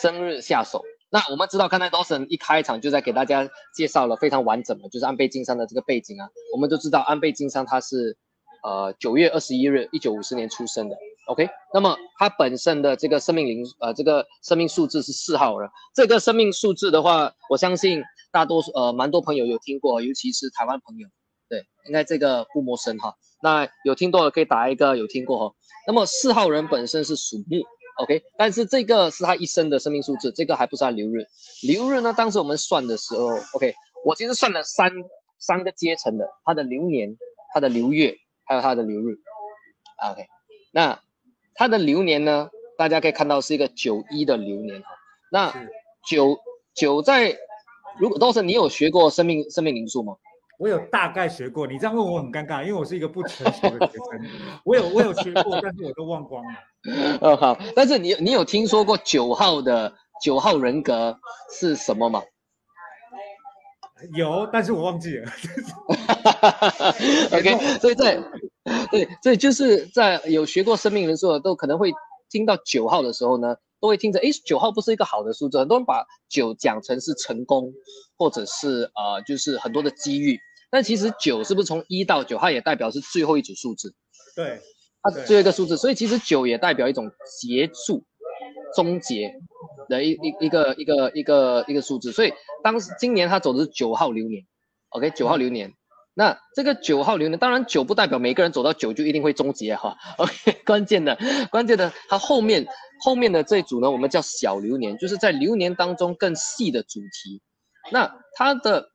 生日下手。那我们知道，刚才 Dawson 一开场就在给大家介绍了非常完整的，就是安倍晋三的这个背景啊。我们都知道安倍晋三他是呃九月二十一日一九五四年出生的，OK。那么他本身的这个生命灵呃这个生命数字是四号人。这个生命数字的话，我相信。大多数呃，蛮多朋友有听过，尤其是台湾朋友，对，应该这个不陌生哈。那有听过的可以打一个有听过哈。那么四号人本身是属木，OK，但是这个是他一生的生命数字，这个还不是他流日。流日呢，当时我们算的时候，OK，我其实算了三三个阶层的，他的流年、他的流月，还有他的流日，OK。那他的流年呢，大家可以看到是一个九一的流年哈。那九九在如果都是你有学过生命生命灵数吗？我有大概学过，你这样问我很尴尬，因为我是一个不成熟的学生。我有我有学过，但是我都忘光了。呃好，但是你你有听说过九号的九号人格是什么吗？有，但是我忘记了。OK，所以在对，所以就是在有学过生命人数的都可能会听到九号的时候呢。都会听着，哎，九号不是一个好的数字，很多人把九讲成是成功，或者是呃，就是很多的机遇。但其实九是不是从一到九，它也代表是最后一组数字？对，它最后一个数字，所以其实九也代表一种结束、终结的一一一个一个一个一个数字。所以当时今年他走的是九号流年，OK，九号流年。那这个九号流年，当然九不代表每个人走到九就一定会终结哈。OK，关键的关键的，它后面后面的这组呢，我们叫小流年，就是在流年当中更细的主题。那它的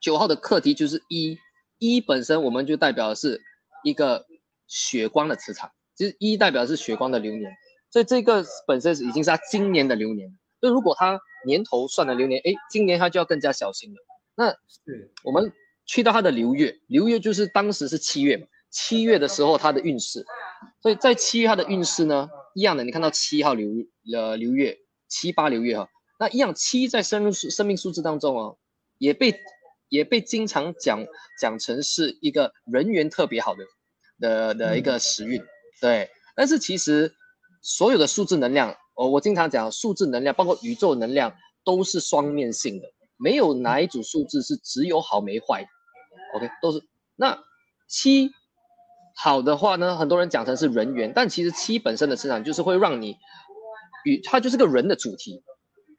九号的课题就是一一本身我们就代表的是一个血光的磁场，其实一代表的是血光的流年，所以这个本身已经是他今年的流年。就如果他年头算的流年，哎，今年他就要更加小心了。那是我们去到他的流月，流月就是当时是七月嘛，七月的时候他的运势，所以在七月他的运势呢，一样的，你看到七号流呃流月，七八流月哈，那一样七在生命生命数字当中哦，也被也被经常讲讲成是一个人缘特别好的的的一个时运，对，但是其实所有的数字能量。哦，我经常讲数字能量，包括宇宙能量，都是双面性的，没有哪一组数字是只有好没坏的。OK，都是。那七好的话呢，很多人讲成是人缘，但其实七本身的磁场就是会让你与它就是个人的主题。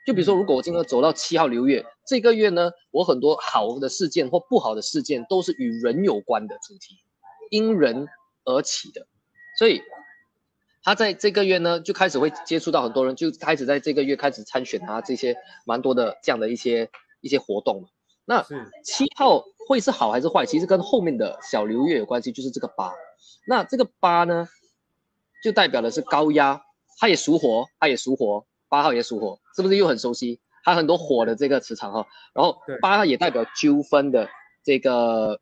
就比如说，如果我今天走到七号流月，这个月呢，我很多好的事件或不好的事件都是与人有关的主题，因人而起的，所以。他在这个月呢，就开始会接触到很多人，就开始在这个月开始参选啊，这些蛮多的这样的一些一些活动嘛。那七号会是好还是坏？其实跟后面的小流月有关系，就是这个八。那这个八呢，就代表的是高压，它也属火，它也属火，八号也属火，是不是又很熟悉？它很多火的这个磁场哈。然后八号也代表纠纷的这个，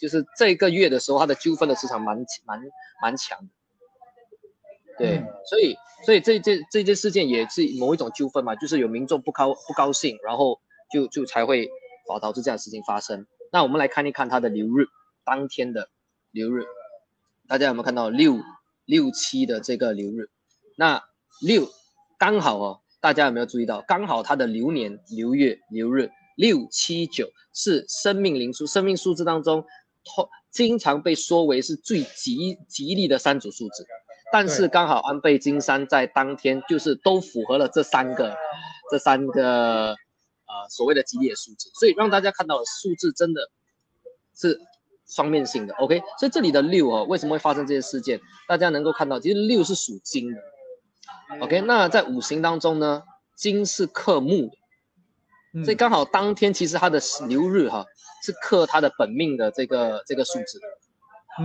就是这个月的时候，它的纠纷的磁场蛮蛮蛮强的。对，所以所以这这这件事件也是某一种纠纷嘛，就是有民众不高不高兴，然后就就才会导导致这样的事情发生。那我们来看一看它的流日当天的流日，大家有没有看到六六七的这个流日？那六刚好哦，大家有没有注意到？刚好它的流年流月流日六七九是生命灵数，生命数字当中，经常被说为是最吉吉利的三组数字。但是刚好安倍晋三在当天就是都符合了这三个，这三个呃所谓的吉利的数字，所以让大家看到数字真的是双面性的。OK，所以这里的六哦，为什么会发生这些事件？大家能够看到，其实六是属金的。OK，那在五行当中呢，金是克木的，所以刚好当天其实它的流日哈是克它的本命的这个这个数字。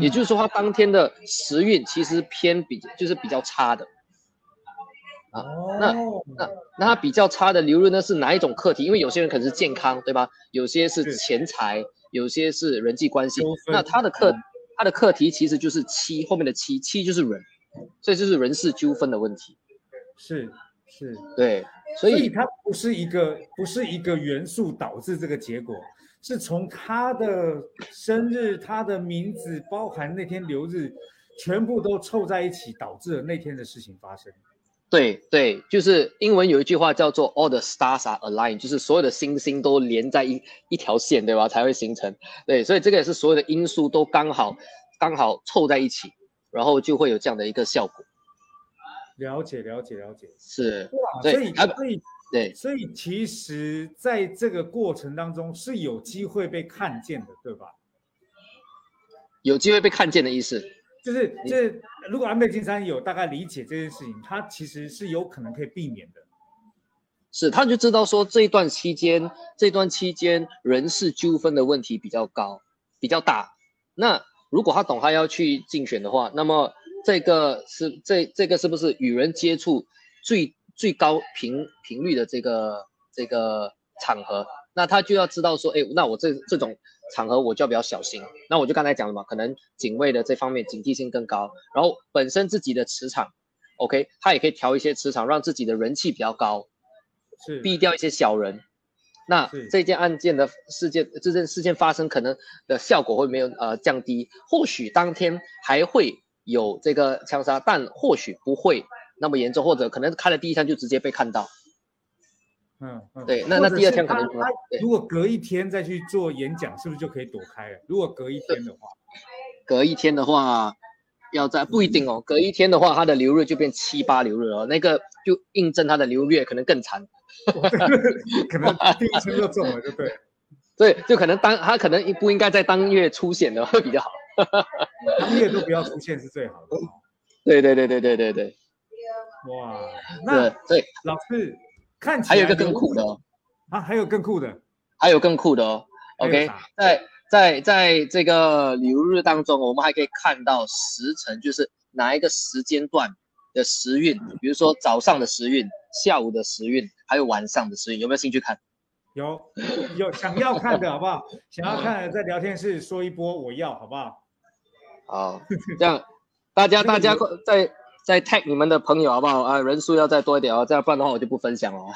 也就是说，它当天的时运其实偏比，就是比较差的啊。那那那他比较差的流日呢是哪一种课题？因为有些人可能是健康，对吧？有些是钱财，有些是人际关系。那他的课他的课题其实就是七后面的七，七就是人，所以就是人事纠纷的问题。是是，对，所以它不是一个不是一个元素导致这个结果。是从他的生日、他的名字，包含那天流日，全部都凑在一起，导致了那天的事情发生。对对，就是英文有一句话叫做 “All the stars are aligned”，就是所有的星星都连在一一条线，对吧？才会形成。对，所以这个也是所有的因素都刚好刚好凑在一起，然后就会有这样的一个效果。了解，了解，了解。是，所以所以。对，所以其实在这个过程当中是有机会被看见的，对吧？有机会被看见的意思，就是就是如果安倍晋三有大概理解这件事情，他其实是有可能可以避免的。是，他就知道说这一段期间，这段期间人事纠纷的问题比较高，比较大。那如果他懂他要去竞选的话，那么这个是这这个是不是与人接触最？最高频频率的这个这个场合，那他就要知道说，哎，那我这这种场合我就要比较小心。那我就刚才讲了嘛，可能警卫的这方面警惕性更高，然后本身自己的磁场，OK，他也可以调一些磁场，让自己的人气比较高，是避掉一些小人。那这件案件的事件，这件事件发生可能的效果会没有呃降低，或许当天还会有这个枪杀，但或许不会。那么严重，或者可能开了第一枪就直接被看到，嗯，对，那那第二天可能如果隔一天再去做演讲，是不是就可以躲开了？如果隔一天的话，隔一天的话，要在不一定哦，隔一天的话，它的流日就变七八流日哦，那个就印证它的流月可能更惨，可能第一枪就中了，对不对？对，就可能当他可能不应该在当月出现的会比较好，当月都不要出现是最好的。对对对对对对对。哇，那对老师看，还有一个更酷的哦，啊，还有更酷的，还有更酷的哦。OK，在在在这个旅游日当中，我们还可以看到时辰，就是哪一个时间段的时运，比如说早上的时运、下午的时运，还有晚上的时运，有没有兴趣看？有有想要看的好不好？想要看的在聊天室说一波，我要好不好？好，这样大家大家在在 tag 你们的朋友好不好啊？人数要再多一点哦，这样不然的话我就不分享了。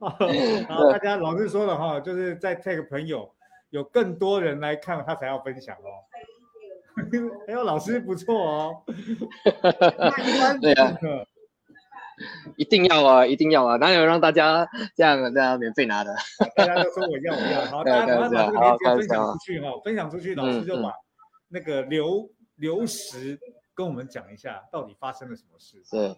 好，大家老师说了哈，就是在 tag 朋友，有更多人来看他才要分享哦。还有 老师不错哦。对啊。一定要啊，一定要啊！哪有让大家这样这样免费拿的？大家都说我要我要，好，大家把这个链接分享出去哈，分享出去，老师就把那个刘刘石跟我们讲一下，到底发生了什么事。是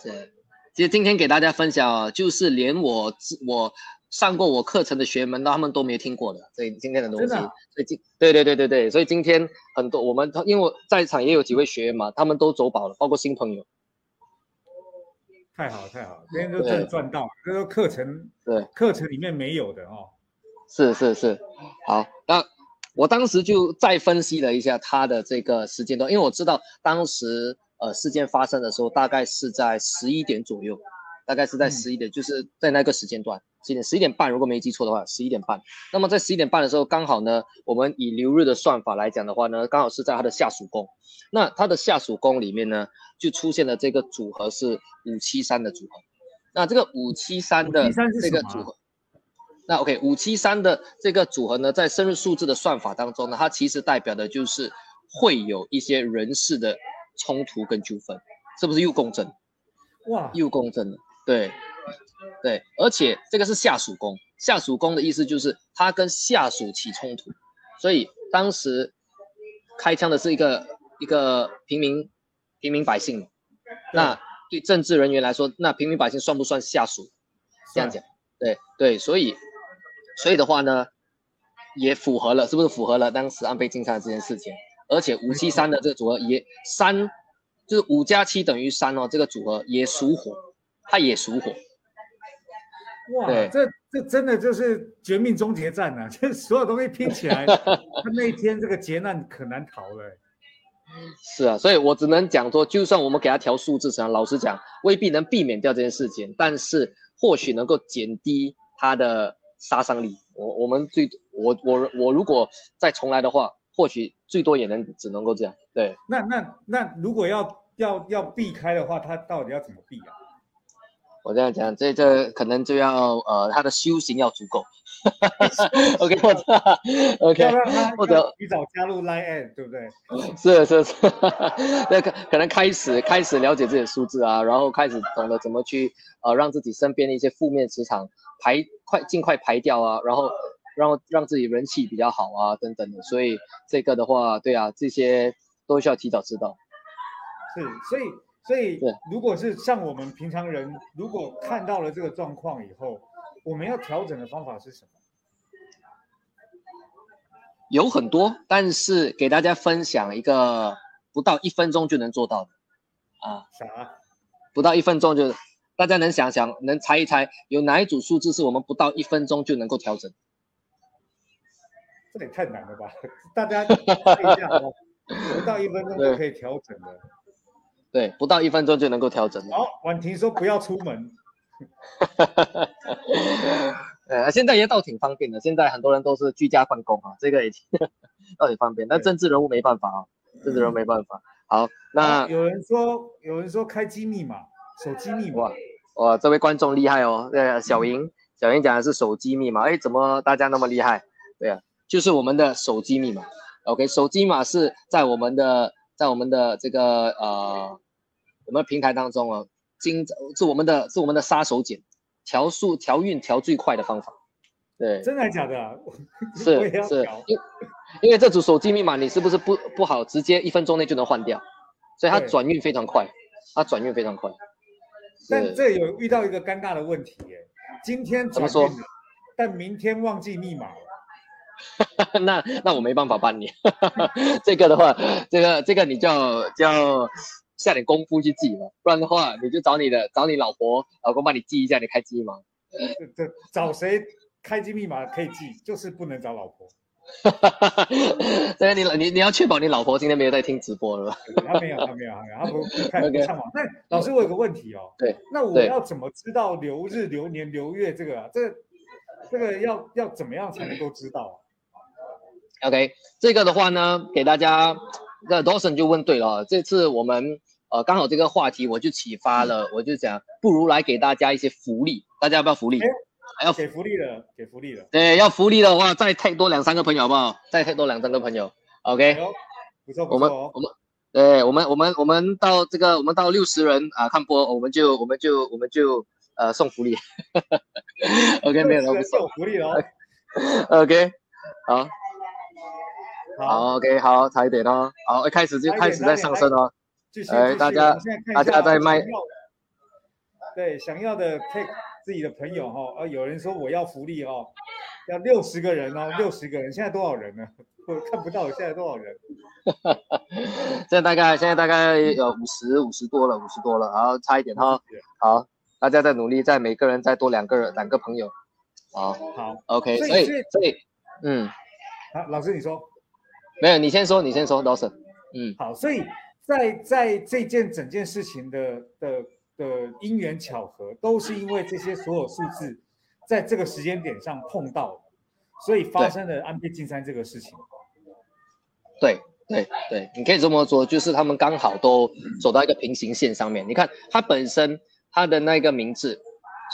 是，其实今天给大家分享，就是连我我上过我课程的学员们，他们都没听过的，所以今天的东西，所以今对对对对对，所以今天很多我们因为我在场也有几位学员嘛，他们都走宝了，包括新朋友。太好太好，今天就真的赚到了。这个课程对课程里面没有的哦。是是是，好。那我当时就再分析了一下他的这个时间段，因为我知道当时呃事件发生的时候大概是在十一点左右，大概是在十一点，就是在那个时间段，十一点十一点半，如果没记错的话，十一点半。那么在十一点半的时候，刚好呢，我们以流日的算法来讲的话呢，刚好是在他的下属宫。那他的下属宫里面呢？就出现了这个组合是五七三的组合，那这个五七三的这个组合，那 OK 五七三的这个组合呢，在生日数字的算法当中呢，它其实代表的就是会有一些人事的冲突跟纠纷，是不是又共振？哇，又共振了，对对，而且这个是下属宫，下属宫的意思就是他跟下属起冲突，所以当时开枪的是一个一个平民。平民百姓，那对政治人员来说，那平民百姓算不算下属？这样讲，对对，所以所以的话呢，也符合了，是不是符合了当时安倍晋三的这件事情？而且五七三的这个组合也三，就是五加七等于三哦，这个组合也属火，它也属火。哇，这这真的就是绝命终结战呐！这所有东西拼起来，他那一天这个劫难可难逃了。是啊，所以我只能讲说，就算我们给他调数字上，老实讲，未必能避免掉这件事情，但是或许能够减低他的杀伤力。我我们最我我我如果再重来的话，或许最多也能只能够这样。对，那那那如果要要要避开的话，他到底要怎么避啊？我这样讲，这这可能就要呃，他的修行要足够。OK，或者 OK，或者提早加入 Line，对不对？是是是，那可可能开始开始了解这些数字啊，然后开始懂得怎么去呃让自己身边的一些负面磁场排快尽快排掉啊，然后然后让自己人气比较好啊等等的。所以这个的话，对啊，这些都需要提早知道。是，所以。所以，如果是像我们平常人，如果看到了这个状况以后，我们要调整的方法是什么？有很多，但是给大家分享一个不到一分钟就能做到的啊？啥？不到一分钟就，大家能想想，能猜一猜，有哪一组数字是我们不到一分钟就能够调整？这也太难了吧？大家看一下哦，不到一分钟就可以调整的。对，不到一分钟就能够调整。好，婉婷说不要出门。呃，现在也倒挺方便的，现在很多人都是居家办公啊，这个也 倒挺方便。但政治人物没办法啊，政治人物没办法。好，那有人说，有人说开机密码，手机密码。哇，这位观众厉害哦。对，小莹，小莹讲的是手机密码。哎，怎么大家那么厉害？对啊，就是我们的手机密码。OK，手机码是在我们的，在我们的这个呃。我们平台当中啊，今是我们的，是我们的杀手锏，调速、调运、调最快的方法。对，真的假的？是是，因因为这组手机密码你是不是不不好直接一分钟内就能换掉？所以它转运非常快，它转运非常快。但这有遇到一个尴尬的问题耶，今天怎么说？但明天忘记密码了。那那我没办法帮你。这个的话，这个这个你就就。下点功夫去记嘛，不然的话，你就找你的找你老婆老公帮你记一下你开机嘛。这找谁开机密码可以记，就是不能找老婆。这个你你你要确保你老婆今天没有在听直播了吧？他没有，他没有，他没有，他不不看 不上网。那老师，我有个问题哦。对。那我要怎么知道流日、流年、流月这个啊？这个这个要要怎么样才能够知道？OK，这个的话呢，给大家，那 Dawson 就问对了。这次我们呃刚好这个话题我就启发了，我就讲不如来给大家一些福利，大家要不要福利？还要给福利了，给福利了。对，要福利的话，再太多两三个朋友好不好？再太多两三个朋友，OK。不错不错。我们我们，对，我们我们我们到这个，我们到六十人啊看播，我们就我们就我们就呃送福利。OK，没有了，送福利了。OK，好。好，OK，好，差一点哦。好，一开始就开始在上升哦。哎，大家大家在卖。对，想要的 take。自己的朋友哈，啊，有人说我要福利哦，要六十个人哦，六十个人，现在多少人呢？我看不到现在多少人。现在大概现在大概有五十五十多了，五十多了，然后差一点哈。好，大家在努力，在每个人再多两个人，两个朋友。好，好，OK。所以所以嗯，好，老师你说，没有，你先说，你先说，老师。嗯，好，所以在在这件整件事情的的。的因缘巧合，都是因为这些所有数字在这个时间点上碰到，所以发生了安倍晋三这个事情。对对对，你可以这么说，就是他们刚好都走到一个平行线上面。你看，它本身它的那个名字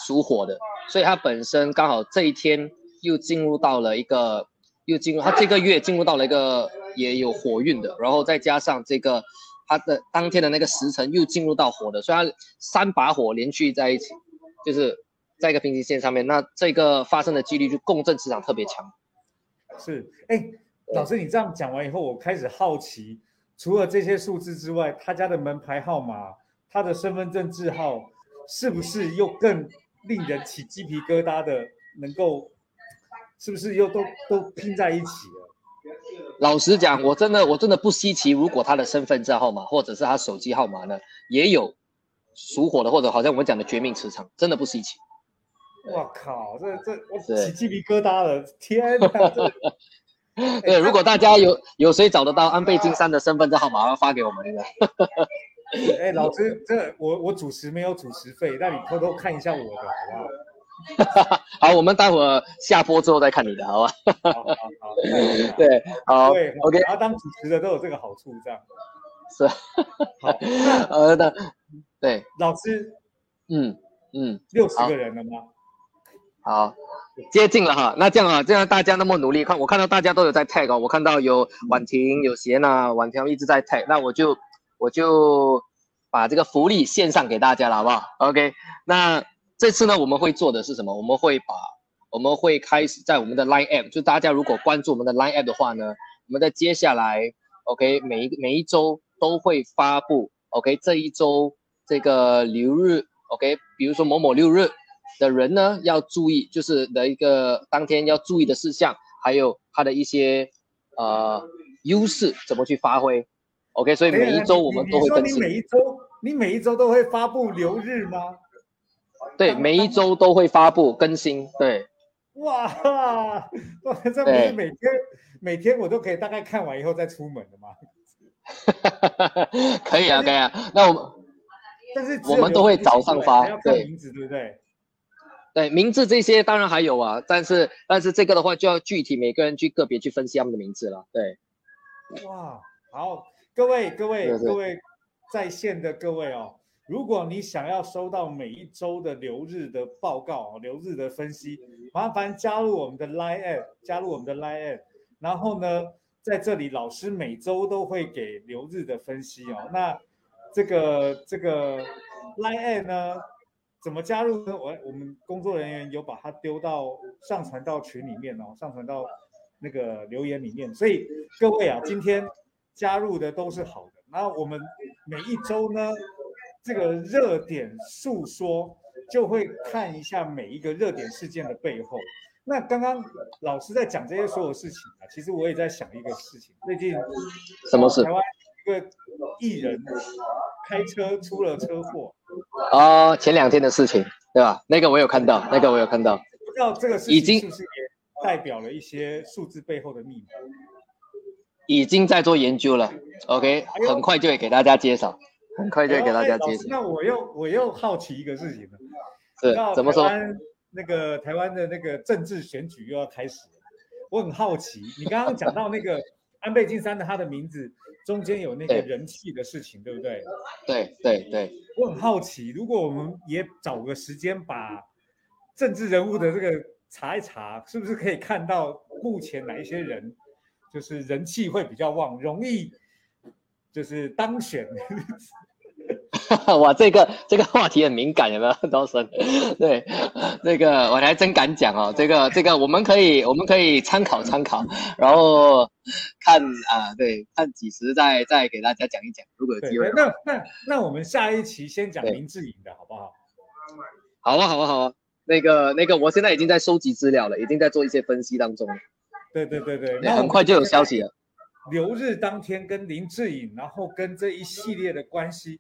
属火的，所以它本身刚好这一天又进入到了一个，又进入他这个月进入到了一个也有火运的，然后再加上这个。他的当天的那个时辰又进入到火的，所以它三把火连续在一起，就是在一个平行线上面，那这个发生的几率就共振磁场特别强。是，哎，老师，你这样讲完以后，我开始好奇，除了这些数字之外，他家的门牌号码、他的身份证字号，是不是又更令人起鸡皮疙瘩的？能够，是不是又都都拼在一起了？老实讲，我真的我真的不稀奇。如果他的身份证号码或者是他手机号码呢，也有属火的，或者好像我们讲的绝命磁场，真的不稀奇。我靠，这这我起鸡皮疙瘩了！天哪！对，如果大家有有谁找得到安倍晋三的身份证号码，要发给我们的。哎，老师，这我我主持没有主持费，那你偷偷看一下我的，好不好？好，我们待会儿下播之后再看你的，好吧？好好好，对，好，OK。然后当主持的都有这个好处，这样是。好，呃的，对，老师，嗯嗯，六十个人了吗？好，接近了哈。那这样啊，这样大家那么努力，看我看到大家都有在 tag 哦，我看到有婉婷、有贤呐，婉婷一直在 tag，那我就我就把这个福利献上给大家了，好不好？OK，那。这次呢，我们会做的是什么？我们会把我们会开始在我们的 Line App，就大家如果关注我们的 Line App 的话呢，我们在接下来，OK，每一每一周都会发布，OK，这一周这个流日，OK，比如说某某六日的人呢要注意，就是的一个当天要注意的事项，还有他的一些呃优势怎么去发挥，OK，所以每一周我们都会更新。你每一周你每一周都会发布流日吗？对，每一周都会发布更新。对，哇，哇，这不是每天每天我都可以大概看完以后再出门的吗？可以啊，可以啊。那我们，但是我们都会早上发，对，名字对不对？对，名字这些当然还有啊，但是但是这个的话就要具体每个人去个别去分析他们的名字了。对，哇，好，各位各位各位在线的各位哦。如果你想要收到每一周的流日的报告、流日的分析，麻烦加入我们的 Line App，加入我们的 Line App。然后呢，在这里老师每周都会给流日的分析哦。那这个这个 Line App 呢，怎么加入呢？我我们工作人员有把它丢到上传到群里面哦，上传到那个留言里面。所以各位啊，今天加入的都是好的。那我们每一周呢？这个热点诉说就会看一下每一个热点事件的背后。那刚刚老师在讲这些所有事情啊，其实我也在想一个事情。最近什么事？台湾一个艺人开车出了车祸。啊，前两天的事情，对吧？那个我有看到，那个我有看到。不知道这个事已经情是不是也代表了一些数字背后的秘密？已经在做研究了，OK，很快就会给大家介绍，很快就会给大家介绍。那我又我又好奇一个事情了，是你知道怎么说？台湾那个台湾的那个政治选举又要开始了，我很好奇，你刚刚讲到那个 安倍晋三的他的名字中间有那个人气的事情，对不对？对对对，我很好奇，如果我们也找个时间把政治人物的这个查一查，是不是可以看到目前哪一些人就是人气会比较旺，容易就是当选？哇，这个这个话题很敏感，有没有，刀生？对，这个我还真敢讲哦。这个这个我们可以我们可以参考参考，然后看啊，对，看几时再再给大家讲一讲，如果有机会，。那那那我们下一期先讲林志颖的好不好？好啊好啊好啊。那个那个，我现在已经在收集资料了，已经在做一些分析当中对对对，对，那很快就有消息了。留日当天跟林志颖，然后跟这一系列的关系，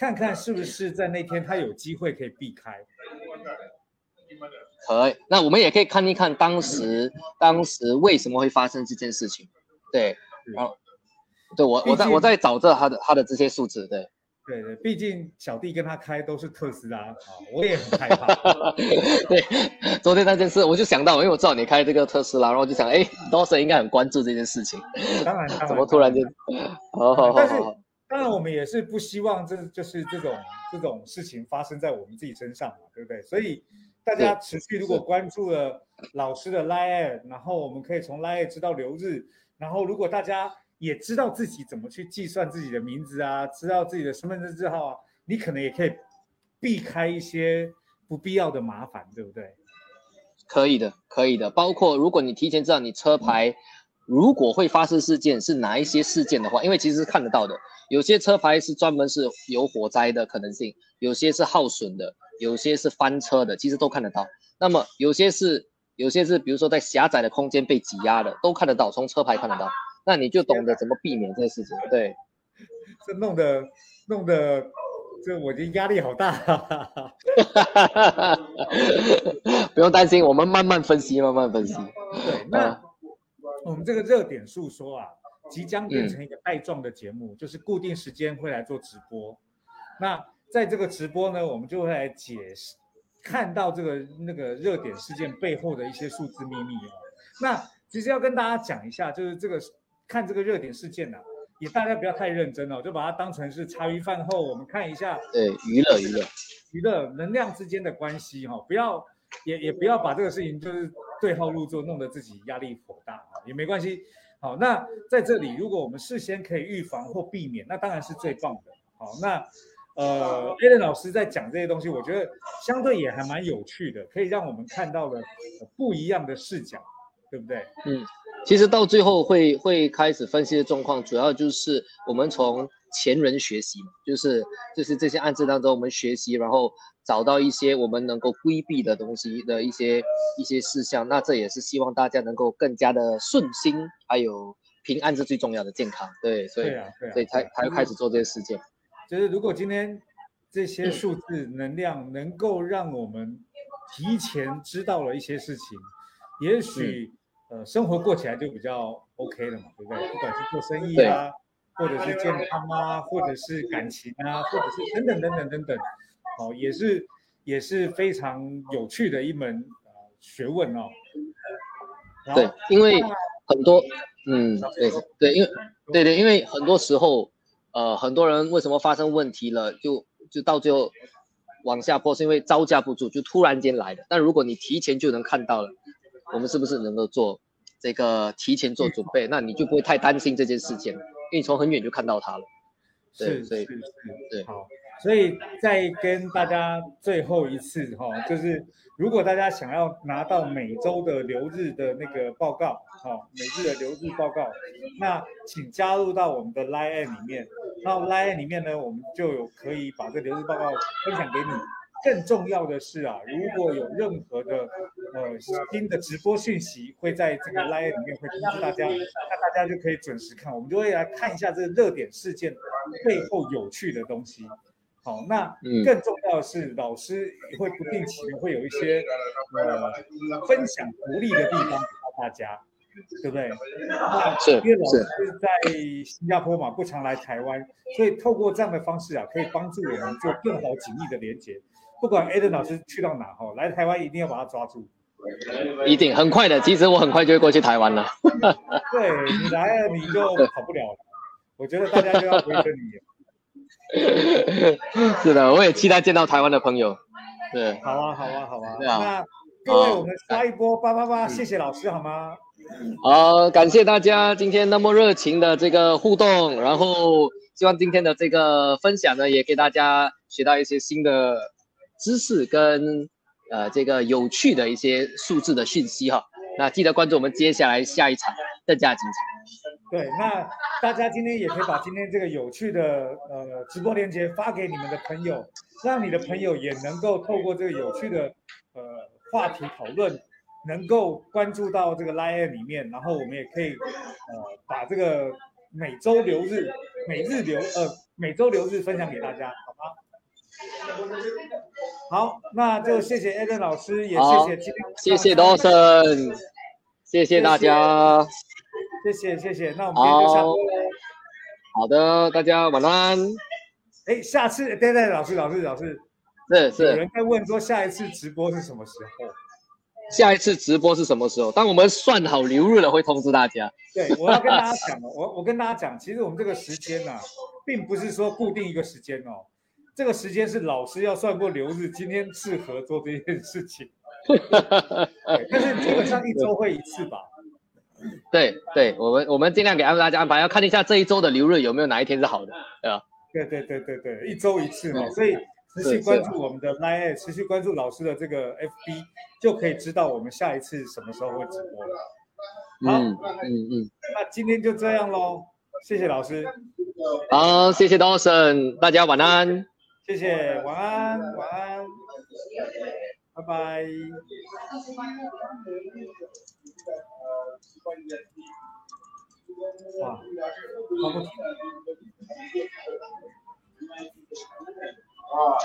看看是不是在那天他有机会可以避开。可以，那我们也可以看一看当时当时为什么会发生这件事情。对，然后对我我在我在找着他的他的这些数字，对。对对，毕竟小弟跟他开都是特斯拉啊，我也很害怕。对，昨天那件事我就想到，因为我知道你开这个特斯拉，然后我就想，哎，Dawson 应该很关注这件事情，当然，当然怎么突然间？好好好但是好好，当然，我们也是不希望这就是这种这种事情发生在我们自己身上嘛，对不对？所以大家持续如果关注了老师的 Line，然后我们可以从 Line 知道留日，然后如果大家也知道自己怎么去计算自己的名字啊，知道自己的身份证字号啊，你可能也可以避开一些不必要的麻烦，对不对？可以的，可以的。包括如果你提前知道你车牌如果会发生事件是哪一些事件的话，因为其实是看得到的，有些车牌是专门是有火灾的可能性，有些是耗损的，有些是翻车的，其实都看得到。那么有些是有些是比如说在狭窄的空间被挤压的，都看得到，从车牌看得到。那你就懂得怎么避免这些事情。对，这弄得弄得这我的压力好大、不用担心，我们慢慢分析，慢慢分析。对，那我们这个热点诉说啊，即将变成一个带状的节目，就是固定时间会来做直播。那在这个直播呢，我们就会来解释，看到这个那个热点事件背后的一些数字秘密哦。那其实要跟大家讲一下，就是这个看这个热点事件呢、啊，也大家不要太认真哦，就把它当成是茶余饭后，我们看一下对，娱乐娱乐。娱乐能量之间的关系哈、不要也也不要把这个事情就是对号入座，弄得自己压力颇大啊，也没关系。好，那在这里，如果我们事先可以预防或避免，那当然是最棒的。好，那呃 a l a n 老师在讲这些东西，我觉得相对也还蛮有趣的，可以让我们看到了不一样的视角，对不对？嗯，其实到最后会会开始分析的状况，主要就是我们从前人学习嘛，就是就是这些案子当中我们学习，然后找到一些我们能够规避的东西的一些一些事项。那这也是希望大家能够更加的顺心，还有平安是最重要的健康。对，所以对啊，啊，所以才才会开始做这些事情。就是如果今天这些数字能量能够让我们提前知道了一些事情，也许、呃生活过起来就比较 OK 了嘛，对不对？不管是做生意啊，或者是健康啊，或者是感情啊，或者是等等等等等等，哦，也是也是非常有趣的一门呃学问哦。对，因为很多，嗯，对对，因为对对，因为很多时候，呃，很多人为什么发生问题了，就就到最后往下坡，是因为招架不住，就突然间来的。但如果你提前就能看到了，我们是不是能够做这个提前做准备，那你就不会太担心这件事情，因为你从很远就看到它了。对所以是是是，对好，所以再跟大家最后一次哈、就是如果大家想要拿到每周的留日的那个报告，哈、每日的留日报告，那请加入到我们的 Line 里面。那 Line 里面呢，我们就有可以把这留日报告分享给你。更重要的是啊，如果有任何的呃新的直播讯息，会在这个 live 里面会通知大家，那大家就可以准时看。我们就会来看一下这个热点事件背后有趣的东西。好，那更重要的是，老师也会不定期的会有一些呃分享福利的地方给大家，对不对？那因为老师在新加坡嘛，不常来台湾，所以透过这样的方式啊，可以帮助我们做更好紧密的连接。不管 Eden 老师去到哪哈，来台湾一定要把他抓住。一定很快的，其实我很快就会过去台湾了。对你来了，你就跑不了了。我觉得大家就要围着你。是的，我也期待见到台湾的朋友。对，好啊，好啊，好啊。那各位，我们刷一波八八八，谢谢老师，好吗？好，感谢大家今天那么热情的这个互动，然后希望今天的这个分享呢，也给大家学到一些新的知识跟呃这个有趣的一些数字的讯息哈。那记得关注我们接下来下一场更加精彩。对，那大家今天也可以把今天这个有趣的呃直播链接发给你们的朋友，让你的朋友也能够透过这个有趣的呃话题讨论，能够关注到这个 Line 里面，然后我们也可以呃把这个每周流日、每日流呃每周流日分享给大家，好那就谢谢 Eden 老师，也谢谢今天谢谢 Dawson，谢谢大家。谢谢谢谢，那我们今天就下播喽。好的，大家晚安。哎，下次对对，老师老师老师，是是。有人在问说下一次直播是什么时候？下一次直播是什么时候？当我们算好流日了，会通知大家。对，我要跟大家讲哦，我我跟大家讲，其实我们这个时间呢，并不是说固定一个时间哦，这个时间是老师要算过流日，今天适合做这件事情。但是基本上一周会一次吧。对对，我们我们尽量给大家安排，要看一下这一周的流日有没有哪一天是好的，对吧？对对对对对，一周一次嘛，所以持续关注我们的 Line，持续关注老师的这个 FB，就可以知道我们下一次什么时候会直播了。好，嗯嗯，那今天就这样喽，谢谢老师。好，谢谢 Dawson，大家晚安。谢谢，晚安，晚安，拜拜。啊。